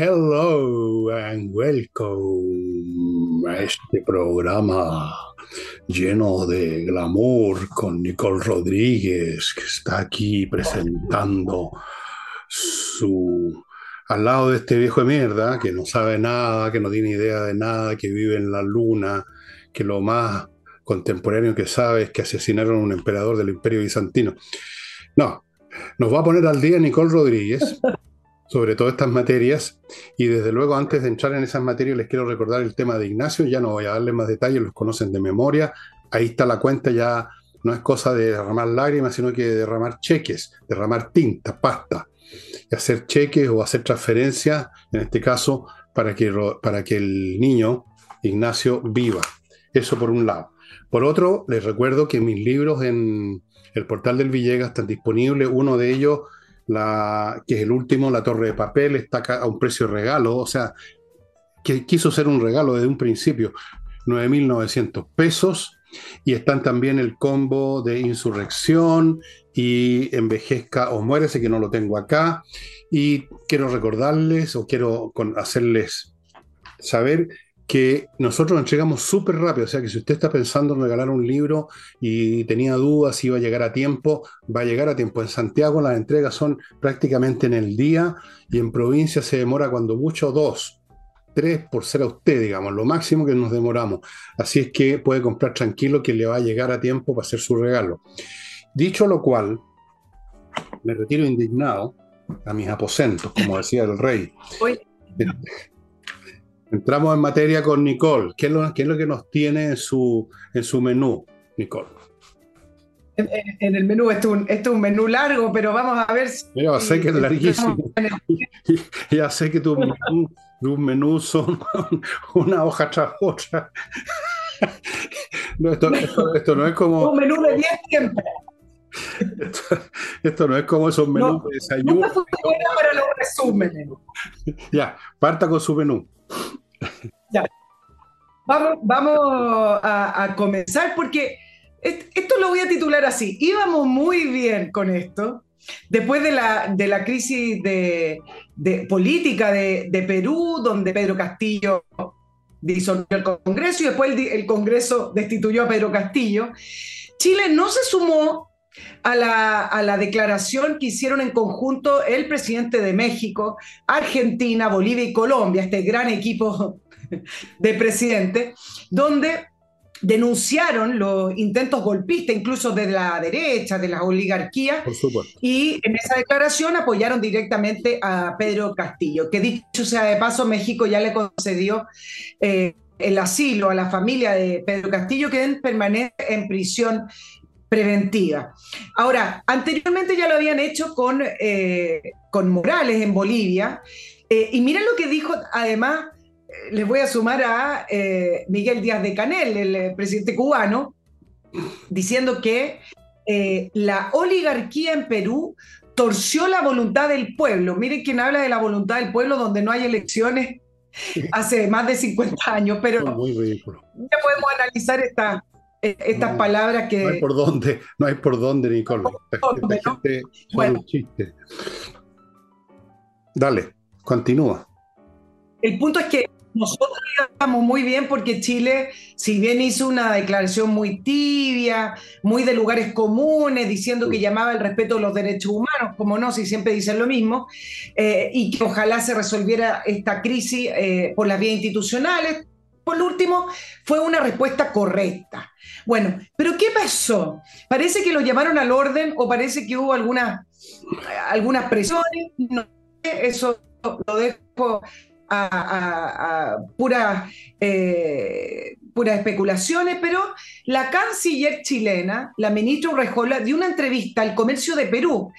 Hello and welcome a este programa lleno de glamour con Nicole Rodríguez, que está aquí presentando su... Al lado de este viejo de mierda, que no sabe nada, que no tiene idea de nada, que vive en la luna, que lo más contemporáneo que sabe es que asesinaron a un emperador del imperio bizantino. No, nos va a poner al día Nicole Rodríguez sobre todas estas materias. Y desde luego, antes de entrar en esas materias, les quiero recordar el tema de Ignacio. Ya no voy a darles más detalles, los conocen de memoria. Ahí está la cuenta, ya no es cosa de derramar lágrimas, sino que de derramar cheques, derramar tinta, pasta, y hacer cheques o hacer transferencias, en este caso, para que, para que el niño, Ignacio, viva. Eso por un lado. Por otro, les recuerdo que mis libros en el portal del Villegas están disponibles. Uno de ellos la, que es el último, La Torre de Papel, está a un precio de regalo, o sea, que quiso ser un regalo desde un principio, 9.900 pesos, y están también el combo de Insurrección y Envejezca o Muérese, que no lo tengo acá, y quiero recordarles o quiero hacerles saber que nosotros entregamos súper rápido, o sea que si usted está pensando en regalar un libro y tenía dudas si iba a llegar a tiempo, va a llegar a tiempo. En Santiago las entregas son prácticamente en el día y en provincia se demora cuando mucho dos, tres por ser a usted, digamos, lo máximo que nos demoramos. Así es que puede comprar tranquilo que le va a llegar a tiempo para hacer su regalo. Dicho lo cual, me retiro indignado a mis aposentos, como decía el rey. Entramos en materia con Nicole. ¿Qué es lo, es lo que nos tiene en su, en su menú, Nicole? En, el menú, esto es, un, esto es un menú largo, pero vamos a ver si. Ya sé que es larguísimo. ya sé que tu menú, son una hoja tras otra. esto, no es como. Un menú de 10 tiempos. Esto, no es como esos menús de desayuno. No para los resúmenes. Ya, parta con su menú. Ya. Vamos, vamos a, comenzar porque esto lo voy a titular así. Íbamos muy bien con esto. Después de la, de la crisis de, política de, Perú, donde Pedro Castillo disolvió el Congreso y después el, el Congreso destituyó a Pedro Castillo, Chile no se sumó a la, a la, declaración que hicieron en conjunto el presidente de México, Argentina, Bolivia y Colombia, este gran equipo de presidentes, donde denunciaron los intentos golpistas, incluso de la derecha, de las oligarquías, y en esa declaración apoyaron directamente a Pedro Castillo, que dicho sea de paso, México ya le concedió eh, el asilo a la familia de Pedro Castillo, que permanece en prisión preventiva. Ahora, anteriormente ya lo habían hecho con, eh, con Morales en Bolivia, eh, y miren lo que dijo, además, eh, les voy a sumar a Miguel Díaz de Canel, el presidente cubano, diciendo que la oligarquía en Perú torció la voluntad del pueblo. Miren quién habla de la voluntad del pueblo donde no hay elecciones hace más de 50 años, pero ya podemos analizar esta, e-, estas palabras que... No hay por dónde, no hay por dónde, Nicole. bueno. chiste. Dale, continúa. El punto es que nosotros estamos muy bien porque Chile, si bien hizo una declaración muy tibia, muy de lugares comunes, diciendo que llamaba el respeto de los derechos humanos, como no, si siempre dicen lo mismo, eh, y que ojalá se resolviera esta crisis eh, por las vías institucionales, por último, fue una respuesta correcta. Bueno, pero ¿qué pasó? Parece que lo llamaron al orden o parece que hubo algunas algunas presiones. No, eso lo dejo a, puras eh, especulaciones, pero la canciller chilena, la ministra Urrejola, dio una entrevista al comercio de Perú.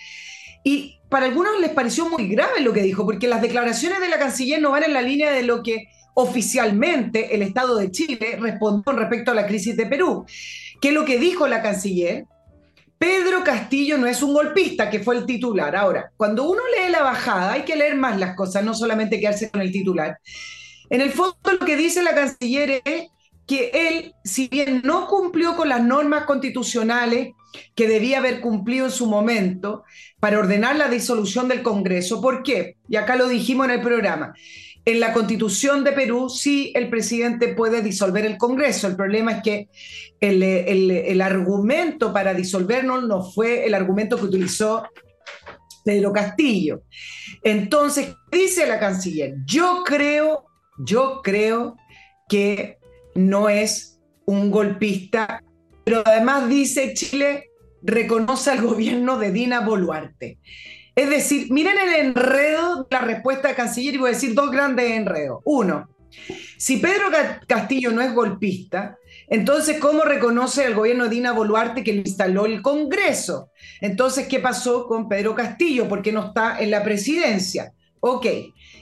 Y para algunos les pareció muy grave lo que dijo, porque las declaraciones de la canciller no van en la línea de lo que oficialmente el Estado de Chile respondió con respecto a la crisis de Perú. ¿Qué es lo que dijo la canciller? Pedro Castillo no es un golpista, que fue el titular. Ahora, cuando uno lee la bajada, hay que leer más las cosas, no solamente quedarse con el titular. En el fondo, lo que dice la canciller es que él, si bien no cumplió con las normas constitucionales que debía haber cumplido en su momento para ordenar la disolución del Congreso, ¿por qué? Y acá lo dijimos en el programa. En la constitución de Perú sí el presidente puede disolver el Congreso. El problema es que el, argumento para disolvernos no fue el argumento que utilizó Pedro Castillo. Entonces, dice la canciller, yo creo, yo creo que no es un golpista, pero además dice Chile reconoce al gobierno de Dina Boluarte. Es decir, miren el enredo de la respuesta de canciller y voy a decir dos grandes enredos. Uno, si Pedro Castillo no es golpista, entonces, ¿cómo reconoce el gobierno de Dina Boluarte que le instaló el Congreso? Entonces, ¿qué pasó con Pedro Castillo? ¿Por qué no está en la presidencia? Ok.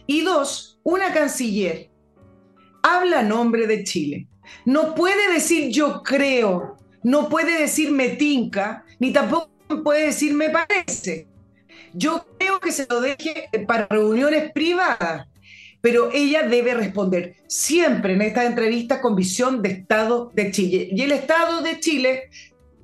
Y dos, una canciller habla a nombre de Chile. No puede decir yo creo, no puede decir me tinca, ni tampoco puede decir me parece. Yo creo que se lo deje para reuniones privadas pero ella debe responder siempre en esta entrevista con visión de Estado de Chile. Y el Estado de Chile,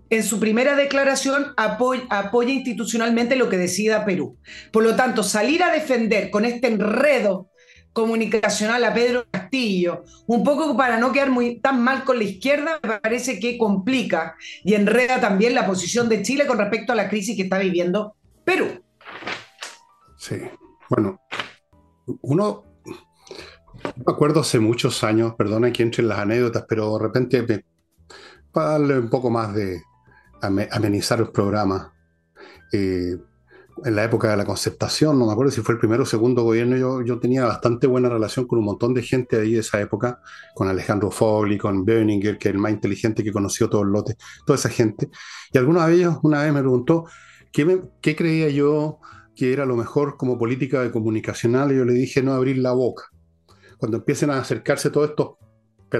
en su primera declaración, apoya, apoya institucionalmente lo que decida Perú. Por lo tanto, salir a defender con este enredo comunicacional a Pedro Castillo, un poco para no quedar muy tan mal con la izquierda, me parece que complica y enreda también la posición de Chile con respecto a la crisis que está viviendo Perú. Sí, bueno, uno me acuerdo hace muchos años, perdona que entre en las anécdotas, pero de repente, para darle un poco más de amenizar los programas, eh, en la época de la concertación, no me acuerdo si fue el primero o segundo gobierno, yo, tenía bastante buena relación con un montón de gente ahí de esa época, con Alejandro Fogli, con Berninger, que es el más inteligente que conoció todo el lote, toda esa gente. Y algunos de ellos una vez me preguntó qué creía yo que era lo mejor como política de comunicacional, y yo le dije no abrir la boca cuando empiecen a acercarse todos estos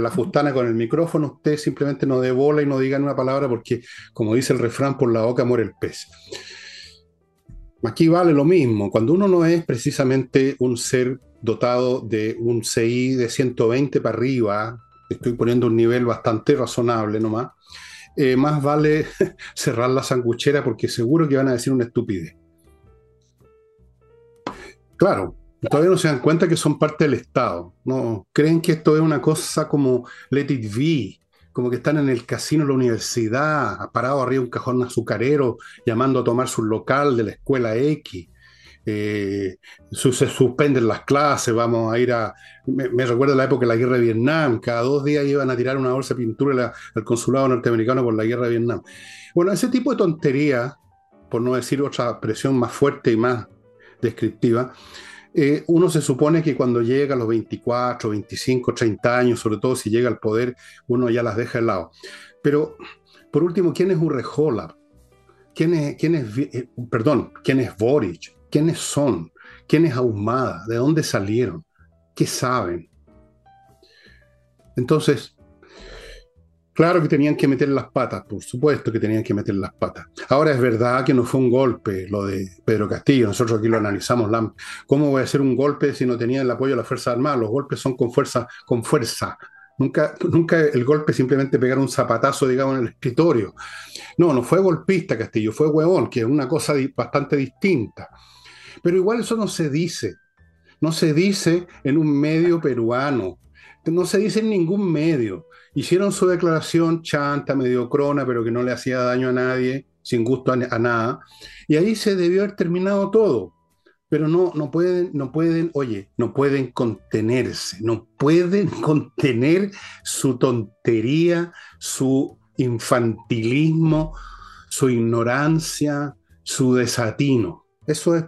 fustana con el micrófono, usted simplemente no dé bola y no diga una palabra porque, como dice el refrán, por la boca muere el pez. Aquí vale lo mismo. Cuando uno no es precisamente un ser dotado de un CI de 120 para arriba, estoy poniendo un nivel bastante razonable nomás, eh, más vale cerrar la sanguchera porque seguro que van a decir una estupidez. Claro, todavía no se dan cuenta que son parte del Estado. No creen que esto es una cosa como let it be, como que están en el casino de la universidad, parado arriba de un cajón azucarero, llamando a tomar su local de la escuela X. Eh, se suspenden las clases, vamos a ir a... Me, recuerda la época de la guerra de Vietnam, cada dos días iban a tirar una bolsa de pintura al consulado norteamericano por la guerra de Vietnam. Bueno, ese tipo de tontería, por no decir otra presión más fuerte y más descriptiva, eh, uno se supone que cuando llega a los 24, 25, 30 años, sobre todo si llega al poder, uno ya las deja de lado. Pero, por último, ¿quién es Urrejola? ¿Quién es, quién es, eh, perdón, quién es Boric? ¿Quiénes son? ¿Quién es Ahumada? ¿De dónde salieron? ¿Qué saben? Entonces, Claro que tenían que meter las patas, por supuesto que tenían que meter las patas. Ahora es verdad que no fue un golpe lo de Pedro Castillo, nosotros aquí lo analizamos. ¿Cómo voy a hacer un golpe si no tenía el apoyo de la Fuerza Armada? Los golpes son con fuerza, con fuerza. Nunca, nunca el golpe simplemente pegar un zapatazo, digamos, en el escritorio. No, no fue golpista Castillo, fue huevón, que es una cosa bastante distinta. Pero igual eso no se dice. No se dice en un medio peruano. No se dice en ningún medio hicieron su declaración chanta, medio crona, pero que no le hacía daño a nadie, sin gusto a, nada, y ahí se debió haber terminado todo. Pero no, no pueden, no pueden, oye, no pueden contenerse, no pueden contener su tontería, su infantilismo, su ignorancia, su desatino. Eso es.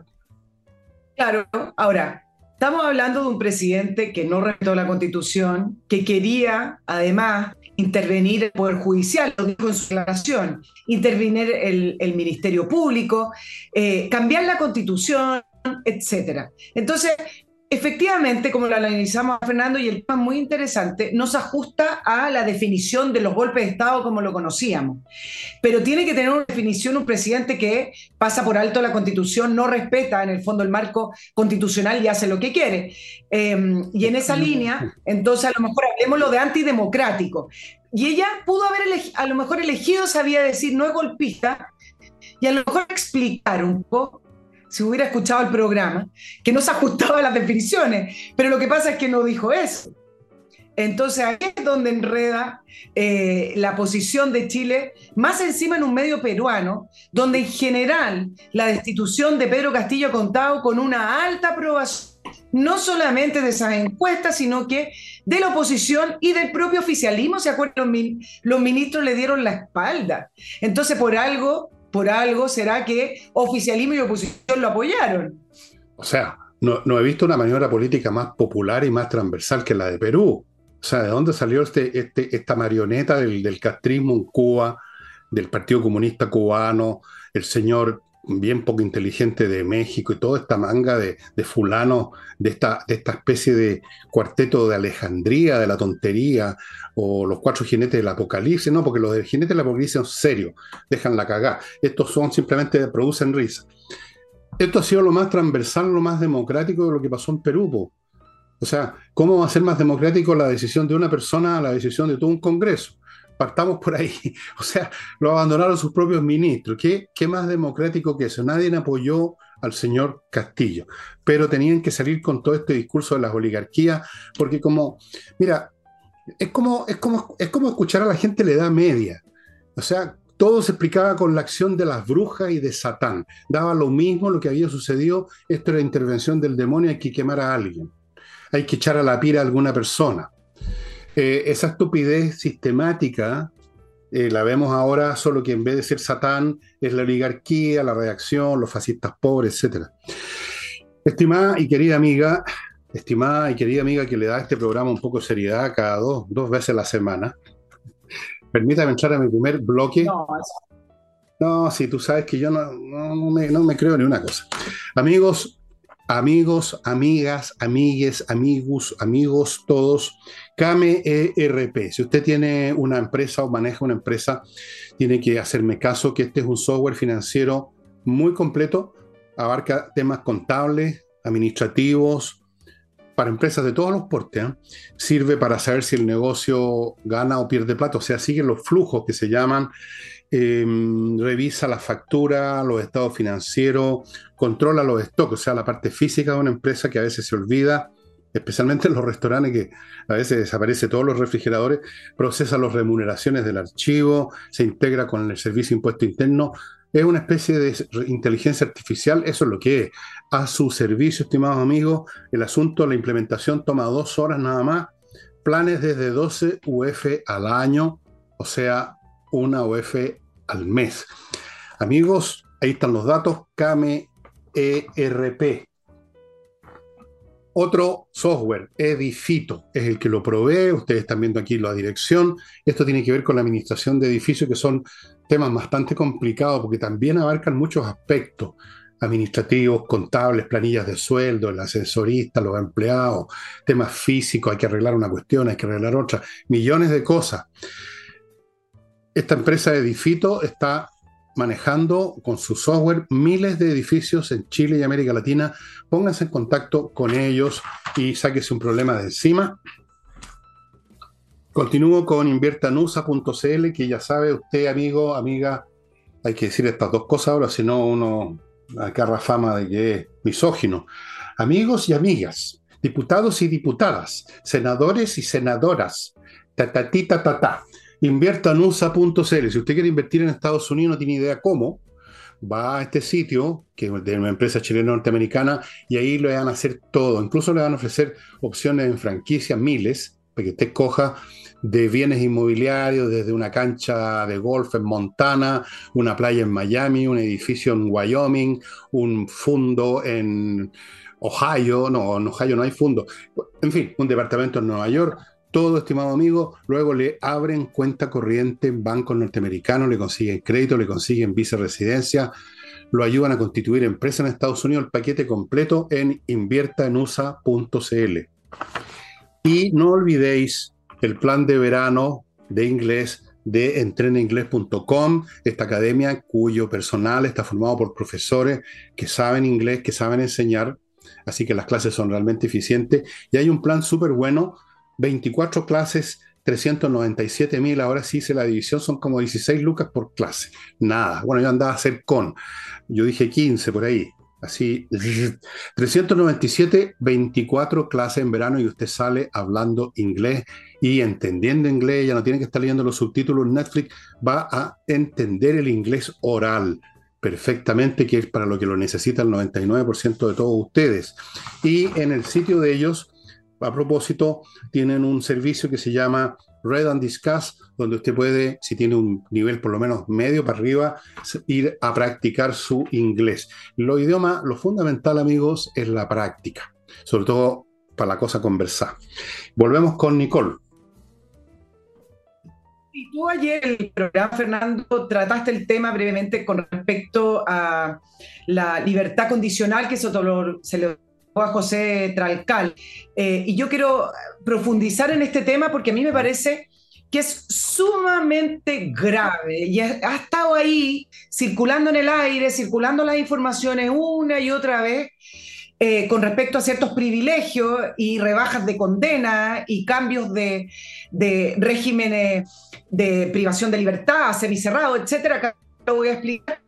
Claro, ahora, Estamos hablando de un presidente que no respetó la constitución, que quería además intervenir el Poder Judicial, lo dijo en su declaración, intervenir el, Ministerio Público, eh, cambiar la constitución, etc. Entonces, efectivamente, como lo analizamos Fernando, y el tema muy interesante, nos ajusta a la definición de los golpes de Estado como lo conocíamos. Pero tiene que tener una definición un presidente que pasa por alto la Constitución, no respeta en el fondo el marco constitucional y hace lo que quiere. Em, y en esa línea, entonces a lo mejor hablemos lo de antidemocrático. Y ella pudo haber a lo mejor elegido, sabía decir, no es golpista, y a lo mejor explicar un poco si hubiera escuchado el programa, que no se ajustaba a las definiciones, pero lo que pasa es que no dijo eso. Entonces ahí es donde enreda eh, la posición de Chile, más encima en un medio peruano, donde en general la destitución de Pedro Castillo ha contado con una alta aprobación, no solamente de esas encuestas, sino que de la oposición y del propio oficialismo, ¿se acuerdan? Los ministros le dieron la espalda. Entonces, por algo, por algo será que oficialismo y oposición lo apoyaron. O sea, no, he visto una maniobra política más popular y más transversal que la de Perú. O sea, ¿de dónde salió este, este, esta marioneta del, del castrismo en Cuba, del Partido Comunista Cubano, el señor bien poco inteligente de México y toda esta manga de, fulano, de esta, de esta especie de cuarteto de Alejandría, de la tontería, o los cuatro jinetes del apocalipsis, no, porque los del jinete del apocalipsis son serios, dejan la cagada. Estos son simplemente producen risa. Esto ha sido lo más transversal, lo más democrático de lo que pasó en Perú. O sea, ¿cómo va a ser más democrático la decisión de una persona a la decisión de todo un Congreso? Partamos por ahí. O sea, lo abandonaron sus propios ministros. ¿Qué, ¿Qué, más democrático que eso? Nadie apoyó al señor Castillo, pero tenían que salir con todo este discurso de las oligarquías, porque como, mira, es como, es como, es como escuchar a la gente le da media. O sea, todo se explicaba con la acción de las brujas y de Satán. Daba lo mismo lo que había sucedido. Esto era intervención del demonio, hay que quemar a alguien. Hay que echar a la pira a alguna persona. Eh, esa estupidez sistemática eh, la vemos ahora, solo que en vez de ser Satán es la oligarquía, la reacción, los fascistas pobres, etc. Estimada y querida amiga, estimada y querida amiga que le da a este programa un poco de seriedad cada dos, dos veces a la semana, permítame entrar a mi primer bloque. No, no si tú sabes que yo no, no, me, no me creo ni una cosa. Amigos, amigos, amigas, amigues, amigos, amigos, todos. Kame ERP. Si usted tiene una empresa o maneja una empresa, tiene que hacerme caso que este es un software financiero muy completo. Abarca temas contables, administrativos, para empresas de todos los portes. ¿eh? Sirve para saber si el negocio gana o pierde plata. O sea, sigue los flujos que se llaman. Em, revisa la factura, los estados financieros, controla los stocks, o sea, la parte física de una empresa que a veces se olvida especialmente en los restaurantes que a veces desaparece todos los refrigeradores, procesa las remuneraciones del archivo, se integra con el servicio impuesto interno. Es una especie de inteligencia artificial, eso es lo que es. A su servicio, estimados amigos, el asunto, la implementación toma dos horas nada más, planes desde 12 UF al año, o sea, una UF al mes. Amigos, ahí están los datos, KMERP otro software, Edifito, es el que lo provee. Ustedes están viendo aquí la dirección. Esto tiene que ver con la administración de edificios, que son temas bastante complicados porque también abarcan muchos aspectos administrativos, contables, planillas de sueldo, el asesorista, los empleados, temas físicos, hay que arreglar una cuestión, hay que arreglar otra, millones de cosas. Esta empresa Edifito está manejando con su software miles de edificios en Chile y América Latina. Pónganse en contacto con ellos y sáquese un problema de encima. Continúo con inviertanusa.cl, que ya sabe usted, amigo, amiga, hay que decir estas dos cosas ahora, si no uno agarra fama de que es misógino. Amigos y amigas, diputados y diputadas, senadores y senadoras, tatatita ta, Invierta en USA.cl. Si usted quiere invertir en Estados Unidos, no tiene idea cómo, va a este sitio, que es de una empresa chilena norteamericana, y ahí le van a hacer todo. Incluso le van a ofrecer opciones en franquicia, miles, para que usted coja de bienes inmobiliarios, desde una cancha de golf en Montana, una playa en Miami, un edificio en Wyoming, un fondo en Ohio, no, en Ohio no hay fondo, en fin, un departamento en Nueva York, todo, estimado amigo, luego le abren cuenta corriente en bancos norteamericanos, le consiguen crédito, le consiguen vice residencia, lo ayudan a constituir empresa en Estados Unidos, el paquete completo en inviertaenusa.cl. Y no olvidéis el plan de verano de inglés de entrenainglés.com, esta academia cuyo personal está formado por profesores que saben inglés, que saben enseñar, así que las clases son realmente eficientes. Y hay un plan súper bueno, 24 clases 397 mil, ahora sí hice la división, son como 16 lucas por clase. Nada, bueno, yo andaba a hacer con, yo dije 15 por ahí, así, 397, 24 clases en verano y usted sale hablando inglés y entendiendo inglés, ya no tiene que estar leyendo los subtítulos Netflix, va a entender el inglés oral perfectamente, que es para lo que lo necesita el 99% de todos ustedes. Y en el sitio de ellos a propósito, tienen un servicio que se llama Red and Discuss, donde usted puede, si tiene un nivel por lo menos medio para arriba, ir a practicar su inglés. Lo idioma, lo fundamental, amigos, es la práctica, sobre todo para la cosa conversar. Volvemos con Nicole. Y tú ayer Fernando, trataste el tema brevemente con respecto a la libertad condicional que se, se le a José Tralcal. Eh, y yo quiero profundizar en este tema porque a mí me parece que es sumamente grave y ha, estado ahí circulando en el aire, circulando las informaciones una y otra vez eh, con respecto a ciertos privilegios y rebajas de condena y cambios de, de regímenes de privación de libertad, semicerrado, etcétera, que lo voy a explicar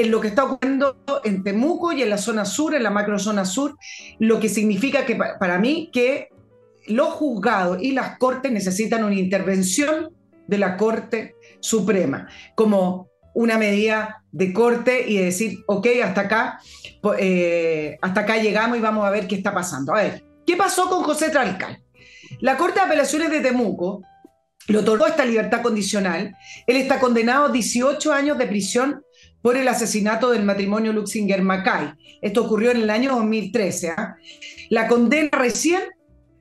en lo que está ocurriendo en Temuco y en la zona sur, en la macrozona sur, lo que significa que para mí que los juzgados y las cortes necesitan una intervención de la Corte Suprema, como una medida de corte y decir, ok, hasta acá, eh, hasta acá llegamos y vamos a ver qué está pasando. A ver, ¿qué pasó con José Tralcal? La Corte de Apelaciones de Temuco le otorgó esta libertad condicional. Él está condenado a 18 años de prisión por el asesinato del matrimonio Luxinger-Mackay. Esto ocurrió en el año 2013. ¿ah? La condena recién,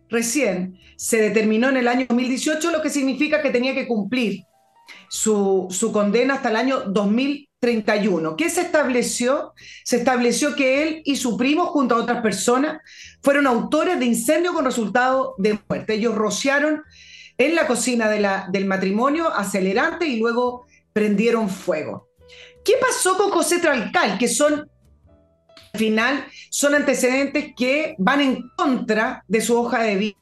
recién se determinó en el año 2018, lo que significa que tenía que cumplir su, su condena hasta el año 2031. ¿Qué se estableció? Se estableció que él y su primo, junto a otras personas, fueron autores de incendio con resultado de muerte. Ellos rociaron en la cocina del matrimonio acelerante y luego prendieron fuego. ¿Qué pasó con José Tralcal? Que son, al final, son antecedentes que van en contra de su hoja de vida,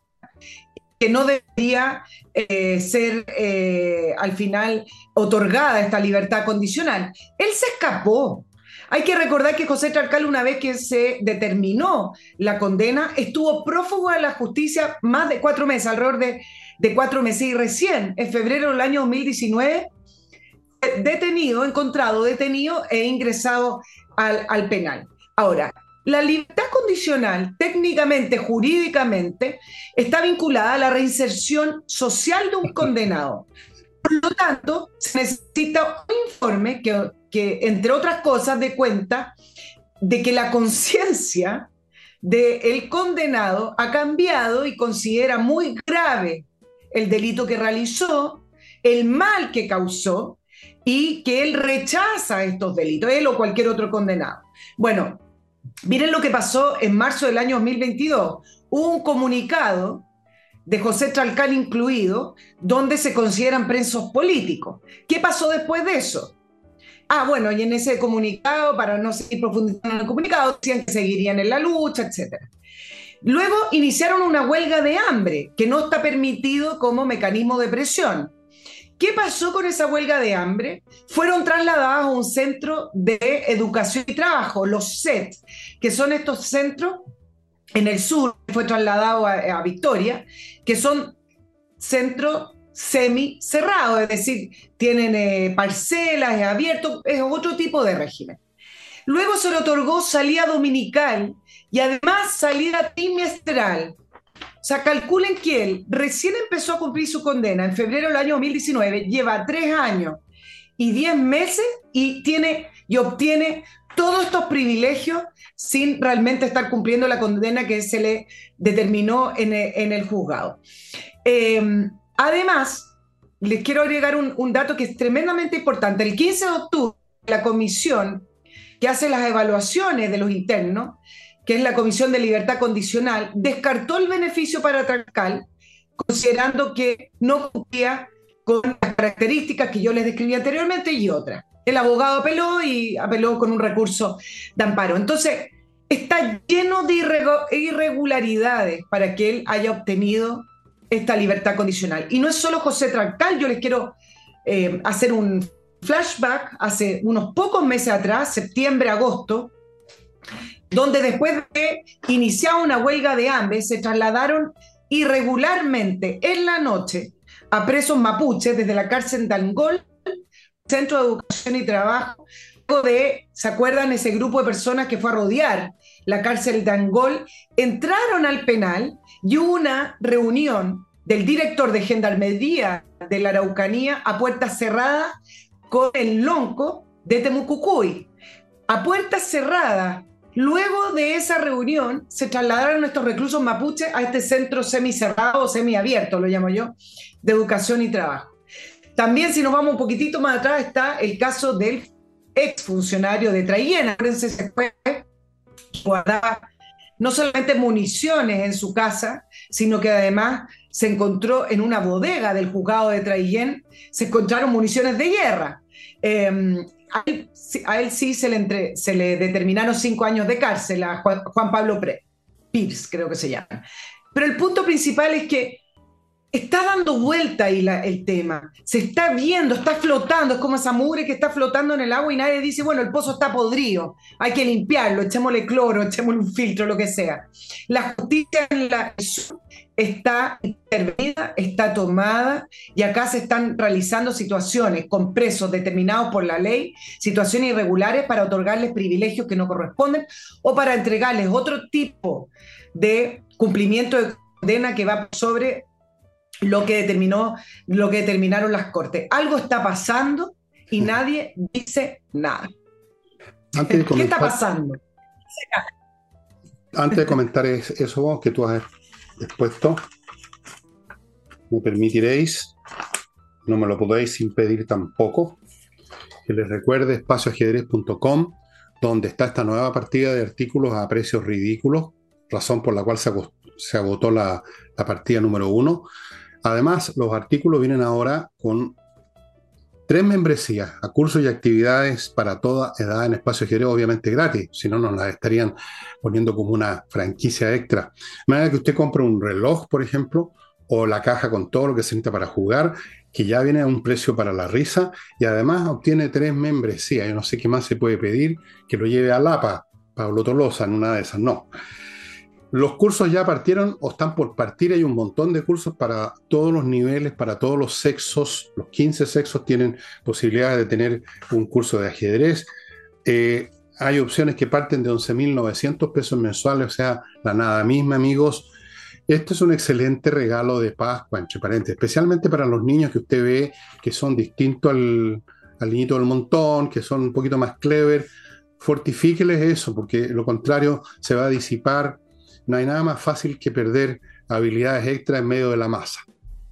que no debería eh, ser eh, al final otorgada esta libertad condicional. Él se escapó. Hay que recordar que José Tralcal, una vez que se determinó la condena, estuvo prófugo de la justicia más de cuatro meses, alrededor de, de cuatro meses, y recién, en febrero del año 2019, detenido, encontrado detenido e ingresado al, penal. Ahora, la libertad condicional, técnicamente, jurídicamente, está vinculada a la reinserción social de un condenado. Por lo tanto, se necesita un informe que, que entre otras cosas, dé cuenta de que la conciencia del condenado ha cambiado y considera muy grave el delito que realizó, el mal que causó y que él rechaza estos delitos, él o cualquier otro condenado. Bueno, miren lo que pasó en marzo del año 2022. Hubo un comunicado de José Tralcal incluido, donde se consideran presos políticos. ¿Qué pasó después de eso? Ah, bueno, y en ese comunicado, para no seguir profundizando en el comunicado, decían que seguirían en la lucha, etc. Luego iniciaron una huelga de hambre, que no está permitido como mecanismo de presión. ¿Qué pasó con esa huelga de hambre? Fueron trasladados a un centro de educación y trabajo, los CET, que son estos centros en el sur, fue trasladado a, Victoria, que son centros semi cerrados, es decir, tienen eh, parcelas, es abierto, es otro tipo de régimen. Luego se le otorgó salida dominical y además salida trimestral o sea, calculen que él recién empezó a cumplir su condena en febrero del año 2019, lleva tres años y diez meses y tiene y obtiene todos estos privilegios sin realmente estar cumpliendo la condena que se le determinó en el, juzgado. Em, además, les quiero agregar un, un dato que es tremendamente importante. El 15 de octubre, la comisión que hace las evaluaciones de los internos, que es la Comisión de Libertad Condicional, descartó el beneficio para Trancal, considerando que no cumplía con las características que yo les describí anteriormente y otras. El abogado apeló y apeló con un recurso de amparo. Entonces, está lleno de irregularidades para que él haya obtenido esta libertad condicional. Y no es solo José Trancal, yo les quiero eh, hacer un flashback hace unos pocos meses atrás, septiembre, agosto, donde después de iniciar una huelga de hambre se trasladaron irregularmente en la noche a presos mapuches desde la cárcel de Angol, Centro de Educación y Trabajo, ¿se acuerdan ese grupo de personas que fue a rodear la cárcel de Angol? Entraron al penal y hubo una reunión del director de Gendarmería de la Araucanía a puertas cerradas con el lonco de Temucucuy. A puertas cerradas, luego de esa reunión, se trasladaron estos reclusos mapuches a este centro semicerrado o semiabierto, lo llamo yo, de educación y trabajo. También, si nos vamos un poquitito más atrás, está el caso del exfuncionario de Traillena. Se fue, no solamente municiones en su casa, sino que además se encontró en una bodega del juzgado de Traillén, se encontraron municiones de guerra. Em, a, él, sí se le, determinaron cinco años de cárcel a Juan, Pablo Pre, Pierce, creo que se llama. Pero el punto principal es que está dando vuelta ahí el tema, se está viendo, está flotando, es como esa mugre que está flotando en el agua y nadie dice, bueno, el pozo está podrido, hay que limpiarlo, echémosle cloro, echémosle un filtro, lo que sea. La justicia en la está intervenida, está tomada y acá se están realizando situaciones con presos determinados por la ley, situaciones irregulares para otorgarles privilegios que no corresponden o para entregarles otro tipo de cumplimiento de condena que va sobre lo que determinó, lo que determinaron las cortes. Algo está pasando y nadie dice nada. ¿Qué está pasando? Antes de comentar eso que tú has expuesto, me permitiréis, no me lo podéis impedir tampoco, que les recuerde espacioajedrez.com, donde está esta nueva partida de artículos a precios ridículos, razón por la cual se agotó, la, la partida número uno. Además, los artículos vienen ahora con tres membresías a cursos y actividades para toda edad en espacio ajedrez, obviamente gratis, si no nos las estarían poniendo como una franquicia extra. De manera que usted compre un reloj, por ejemplo, o la caja con todo lo que se necesita para jugar, que ya viene a un precio para la risa, y además obtiene tres membresías. Yo no sé qué más se puede pedir, que lo lleve a Lapa, Pablo Tolosa, en una de esas, no. Los cursos ya partieron o están por partir. Hay un montón de cursos para todos los niveles, para todos los sexos. Los 15 sexos tienen posibilidades de tener un curso de ajedrez. Eh, hay opciones que parten de 11.900 pesos mensuales, o sea, la nada misma, amigos. Este es un excelente regalo de Pascua, entre paréntesis, especialmente para los niños que usted ve que son distintos al, al niñito del montón, que son un poquito más clever. Fortifíqueles eso, porque lo contrario se va a disipar no hay nada más fácil que perder habilidades extra en medio de la masa.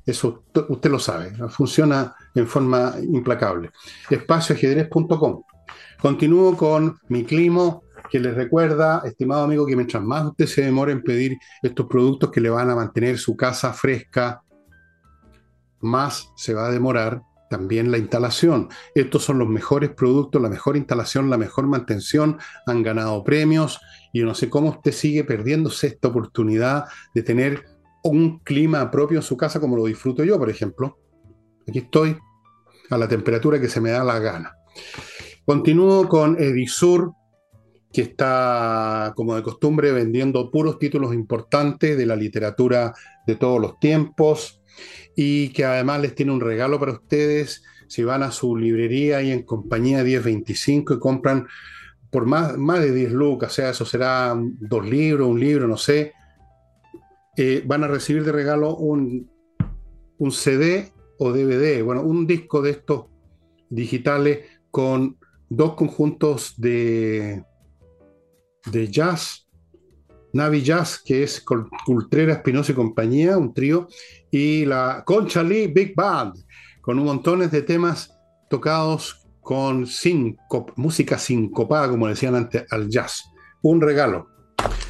Eso usted lo sabe, funciona en forma implacable. Espacioajedrez.com. Continúo con mi clima, que les recuerda, estimado amigo, que mientras más usted se demore en pedir estos productos que le van a mantener su casa fresca, más se va a demorar también la instalación. Estos son los mejores productos, la mejor instalación, la mejor mantención, han ganado premios y yo no sé cómo usted sigue perdiéndose esta oportunidad de tener un clima propio en su casa como lo disfruto yo, por ejemplo. Aquí estoy a la temperatura que se me da la gana. Continúo con Edisur, que está, como de costumbre, vendiendo puros títulos importantes de la literatura de todos los tiempos y que además les tiene un regalo para ustedes. Si van a su librería y en compañía 1025 y compran por más, más de 10 lucas, o sea, eso será dos libros, un libro, no sé, eh, van a recibir de regalo un, un CD o DVD, bueno, un disco de estos digitales con dos conjuntos de, de jazz Navi Jazz, que es Cultrera, Espinosa y compañía, un trío, y la Concha Lee Big Band, con un montón de temas tocados con música sincopada, como decían antes, al jazz. Un regalo.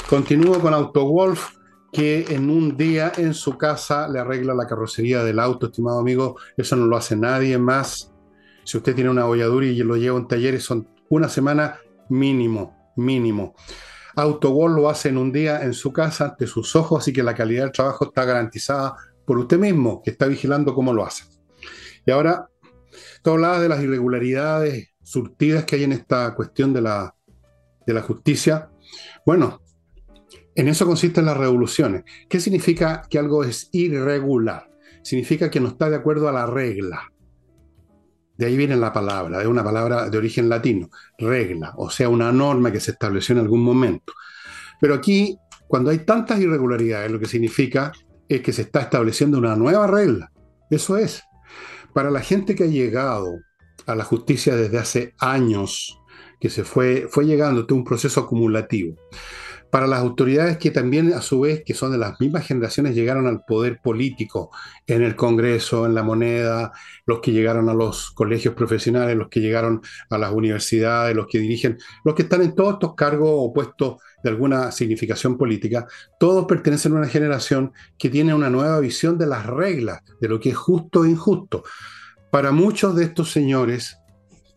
Continúo con AutoWolf, que en un día en su casa le arregla la carrocería del auto, estimado amigo. Eso no lo hace nadie más. Si usted tiene una bolladura y lo lleva a un taller, son una semana mínimo, mínimo. AutoWall lo hace en un día en su casa, ante sus ojos, así que la calidad del trabajo está garantizada por usted mismo, que está vigilando cómo lo hace. Y ahora, tú hablabas de las irregularidades surtidas que hay en esta cuestión de la, de la justicia. Bueno, en eso consisten las revoluciones. ¿Qué significa que algo es irregular? Significa que no está de acuerdo a la regla. De ahí viene la palabra, es una palabra de origen latino, regla, o sea, una norma que se estableció en algún momento. Pero aquí, cuando hay tantas irregularidades, lo que significa es que se está estableciendo una nueva regla. Eso es. Para la gente que ha llegado a la justicia desde hace años, que se fue, fue llegando, de un proceso acumulativo para las autoridades que también a su vez, que son de las mismas generaciones, llegaron al poder político en el Congreso, en la moneda, los que llegaron a los colegios profesionales, los que llegaron a las universidades, los que dirigen, los que están en todos estos cargos o puestos de alguna significación política, todos pertenecen a una generación que tiene una nueva visión de las reglas, de lo que es justo e injusto. Para muchos de estos señores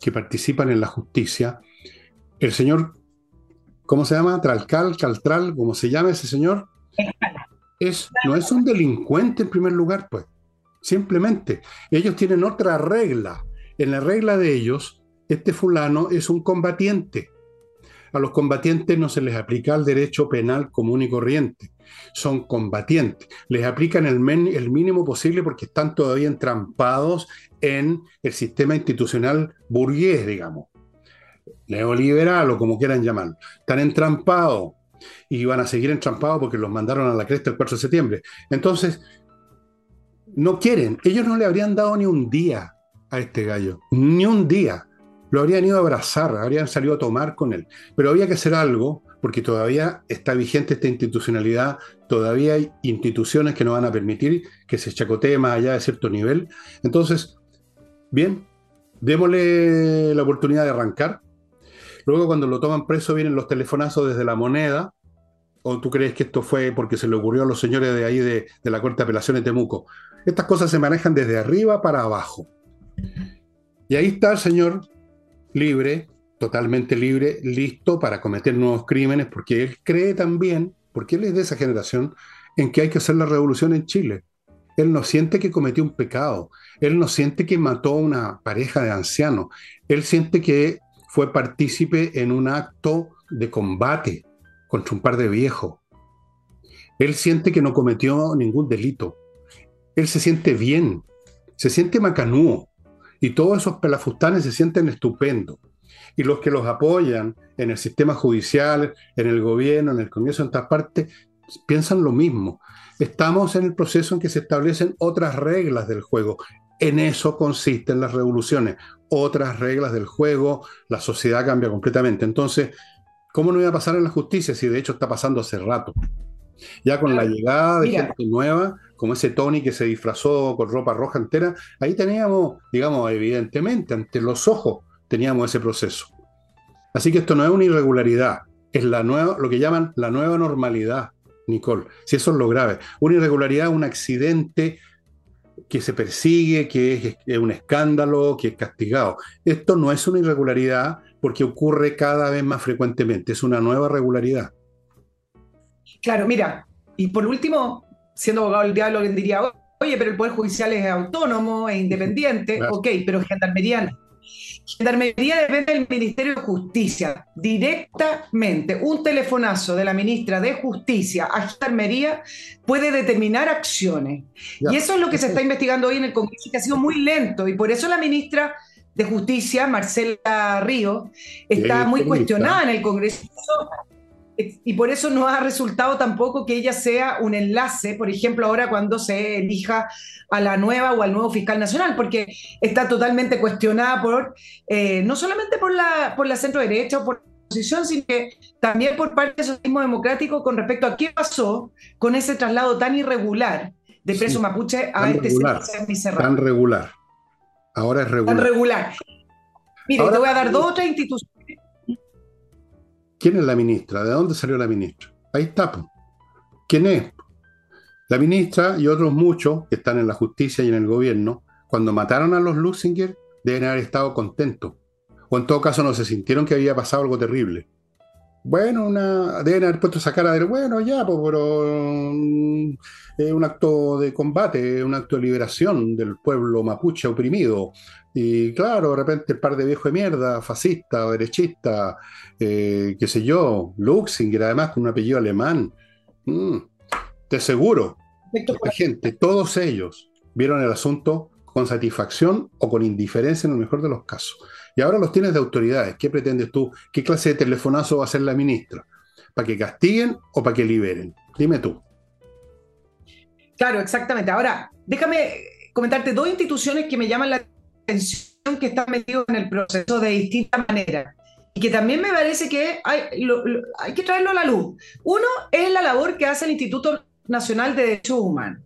que participan en la justicia, el señor ¿cómo se llama? Tralcal, Caltral, como se llama ese señor, es, no es un delincuente en primer lugar, pues. Simplemente, ellos tienen otra regla. En la regla de ellos, este fulano es un combatiente. A los combatientes no se les aplica el derecho penal común y corriente. Son combatientes. Les aplican el, el mínimo posible porque están todavía entrampados en el sistema institucional burgués, digamos neoliberal o como quieran llamarlo, están entrampados y van a seguir entrampados porque los mandaron a la cresta el 4 de septiembre. Entonces, no quieren, ellos no le habrían dado ni un día a este gallo, ni un día. Lo habrían ido a abrazar, habrían salido a tomar con él. Pero había que hacer algo porque todavía está vigente esta institucionalidad, todavía hay instituciones que no van a permitir que se chacotee más allá de cierto nivel. Entonces, bien, démosle la oportunidad de arrancar Luego, cuando lo toman preso, vienen los telefonazos desde la moneda. ¿O tú crees que esto fue porque se le ocurrió a los señores de ahí de, la Corte de Apelaciones de Temuco? Estas cosas se manejan desde arriba para abajo. Y ahí está el señor libre, totalmente libre, listo para cometer nuevos crímenes, porque él cree también, porque él es de esa generación, en que hay que hacer la revolución en Chile. Él no siente que cometió un pecado, él no siente que mató a una pareja de ancianos, él siente que fue partícipe en un acto de combate contra un par de viejos. Él siente que no cometió ningún delito. Él se siente bien, se siente macanúo. Y todos esos pelafustanes se sienten estupendos. Y los que los apoyan en el sistema judicial, en el gobierno, en el Congreso, en todas partes, piensan lo mismo. Estamos en el proceso en que se establecen otras reglas del juego. En eso consisten las revoluciones otras reglas del juego, la sociedad cambia completamente. Entonces, ¿cómo no iba a pasar en la justicia si de hecho está pasando hace rato? Ya con la llegada de gente nueva, como ese Tony que se disfrazó con ropa roja entera, ahí teníamos, digamos, evidentemente, ante los ojos, teníamos ese proceso. Así que esto no es una irregularidad, es la nueva, lo que llaman la nueva normalidad, Nicole. Si eso es lo grave. Una irregularidad, un accidente que se persigue, que es, un escándalo, que es castigado. Esto no es una irregularidad porque ocurre cada vez más frecuentemente, es una nueva regularidad. Claro, mira, y por último, siendo abogado del diablo, alguien diría, oye, pero el Poder Judicial es autónomo, e independiente, ok, pero Gendarmería Gendarmería depende del Ministerio de Justicia, directamente. Un telefonazo de la ministra de Justicia a Gendarmería puede determinar acciones. Y eso es lo que se está investigando hoy en el Congreso, que ha sido muy lento. Y por eso la ministra de Justicia, Marcela Río, está muy cuestionada en el Congreso y por eso no ha resultado tampoco que ella sea un enlace, por ejemplo, ahora cuando se elija a la nueva o al nuevo fiscal nacional, porque está totalmente cuestionada por, eh, no solamente por la, por la centro derecha o por la oposición, sino que también por parte del socialismo democrático con respecto a qué pasó con ese traslado tan irregular de preso mapuche a este regular, Tan regular. Ahora es regular. Tan regular. Mire, te voy a dar dos otras instituciones. ¿Quién es la ministra? ¿De dónde salió la ministra? Ahí está. ¿Quién es? La ministra y otros muchos que están en la justicia y en el gobierno, cuando mataron a los Luxinger, deben haber estado contentos. O en todo caso no se sintieron que había pasado algo terrible. Bueno, una, deben haber puesto esa cara de, bueno, ya, pues, pero mm, es un acto de combate, un acto de liberación del pueblo mapuche oprimido. Y claro, de repente el par de viejos de mierda, fascista, derechista, eh, qué sé yo, Luxinger, además con un apellido alemán. Mm, te seguro, la gente, todos ellos vieron el asunto con satisfacción o con indiferencia en el mejor de los casos. Y ahora los tienes de autoridades. ¿Qué pretendes tú? ¿Qué clase de telefonazo va a hacer la ministra? ¿Para que castiguen o para que liberen? Dime tú. Claro, exactamente. Ahora, déjame comentarte dos instituciones que me llaman la atención que están metidos en el proceso de distinta manera y que también me parece que hay, hay que traerlo a la luz. Uno es la labor que hace el Instituto Nacional de Derechos Humanos.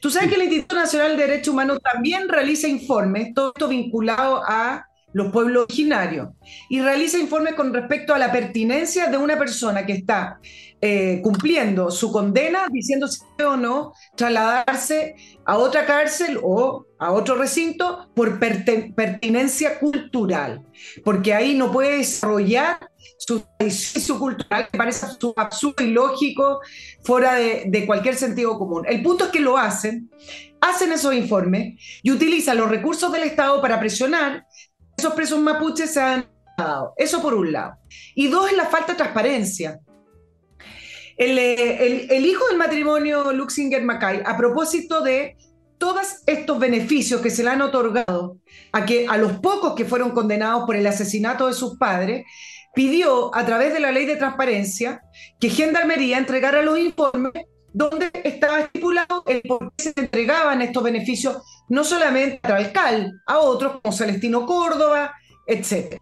Tú sabes que el Instituto Nacional de Derechos Humanos también realiza informes, todo esto vinculado a los pueblos originarios, y realiza informes con respecto a la pertinencia de una persona que está eh, cumpliendo su condena, diciendo si o no trasladarse a otra cárcel o a otro recinto por pertinencia cultural, porque ahí no puede desarrollar su su cultural que parece absurdo y lógico, fuera de, de cualquier sentido común. El punto es que lo hacen, hacen esos informes y utilizan los recursos del Estado para presionar esos presos mapuches se han dado. Eso por un lado. Y dos es la falta de transparencia. Eh, el, hijo del matrimonio Luxinger Mackay, a propósito de todos estos beneficios que se le han otorgado a, que, a los pocos que fueron condenados por el asesinato de sus padres, pidió a través de la ley de transparencia que Gendarmería entregara los informes donde estaba estipulado el por qué se entregaban estos beneficios no solamente al alcalde, a otros como Celestino Córdoba, etc.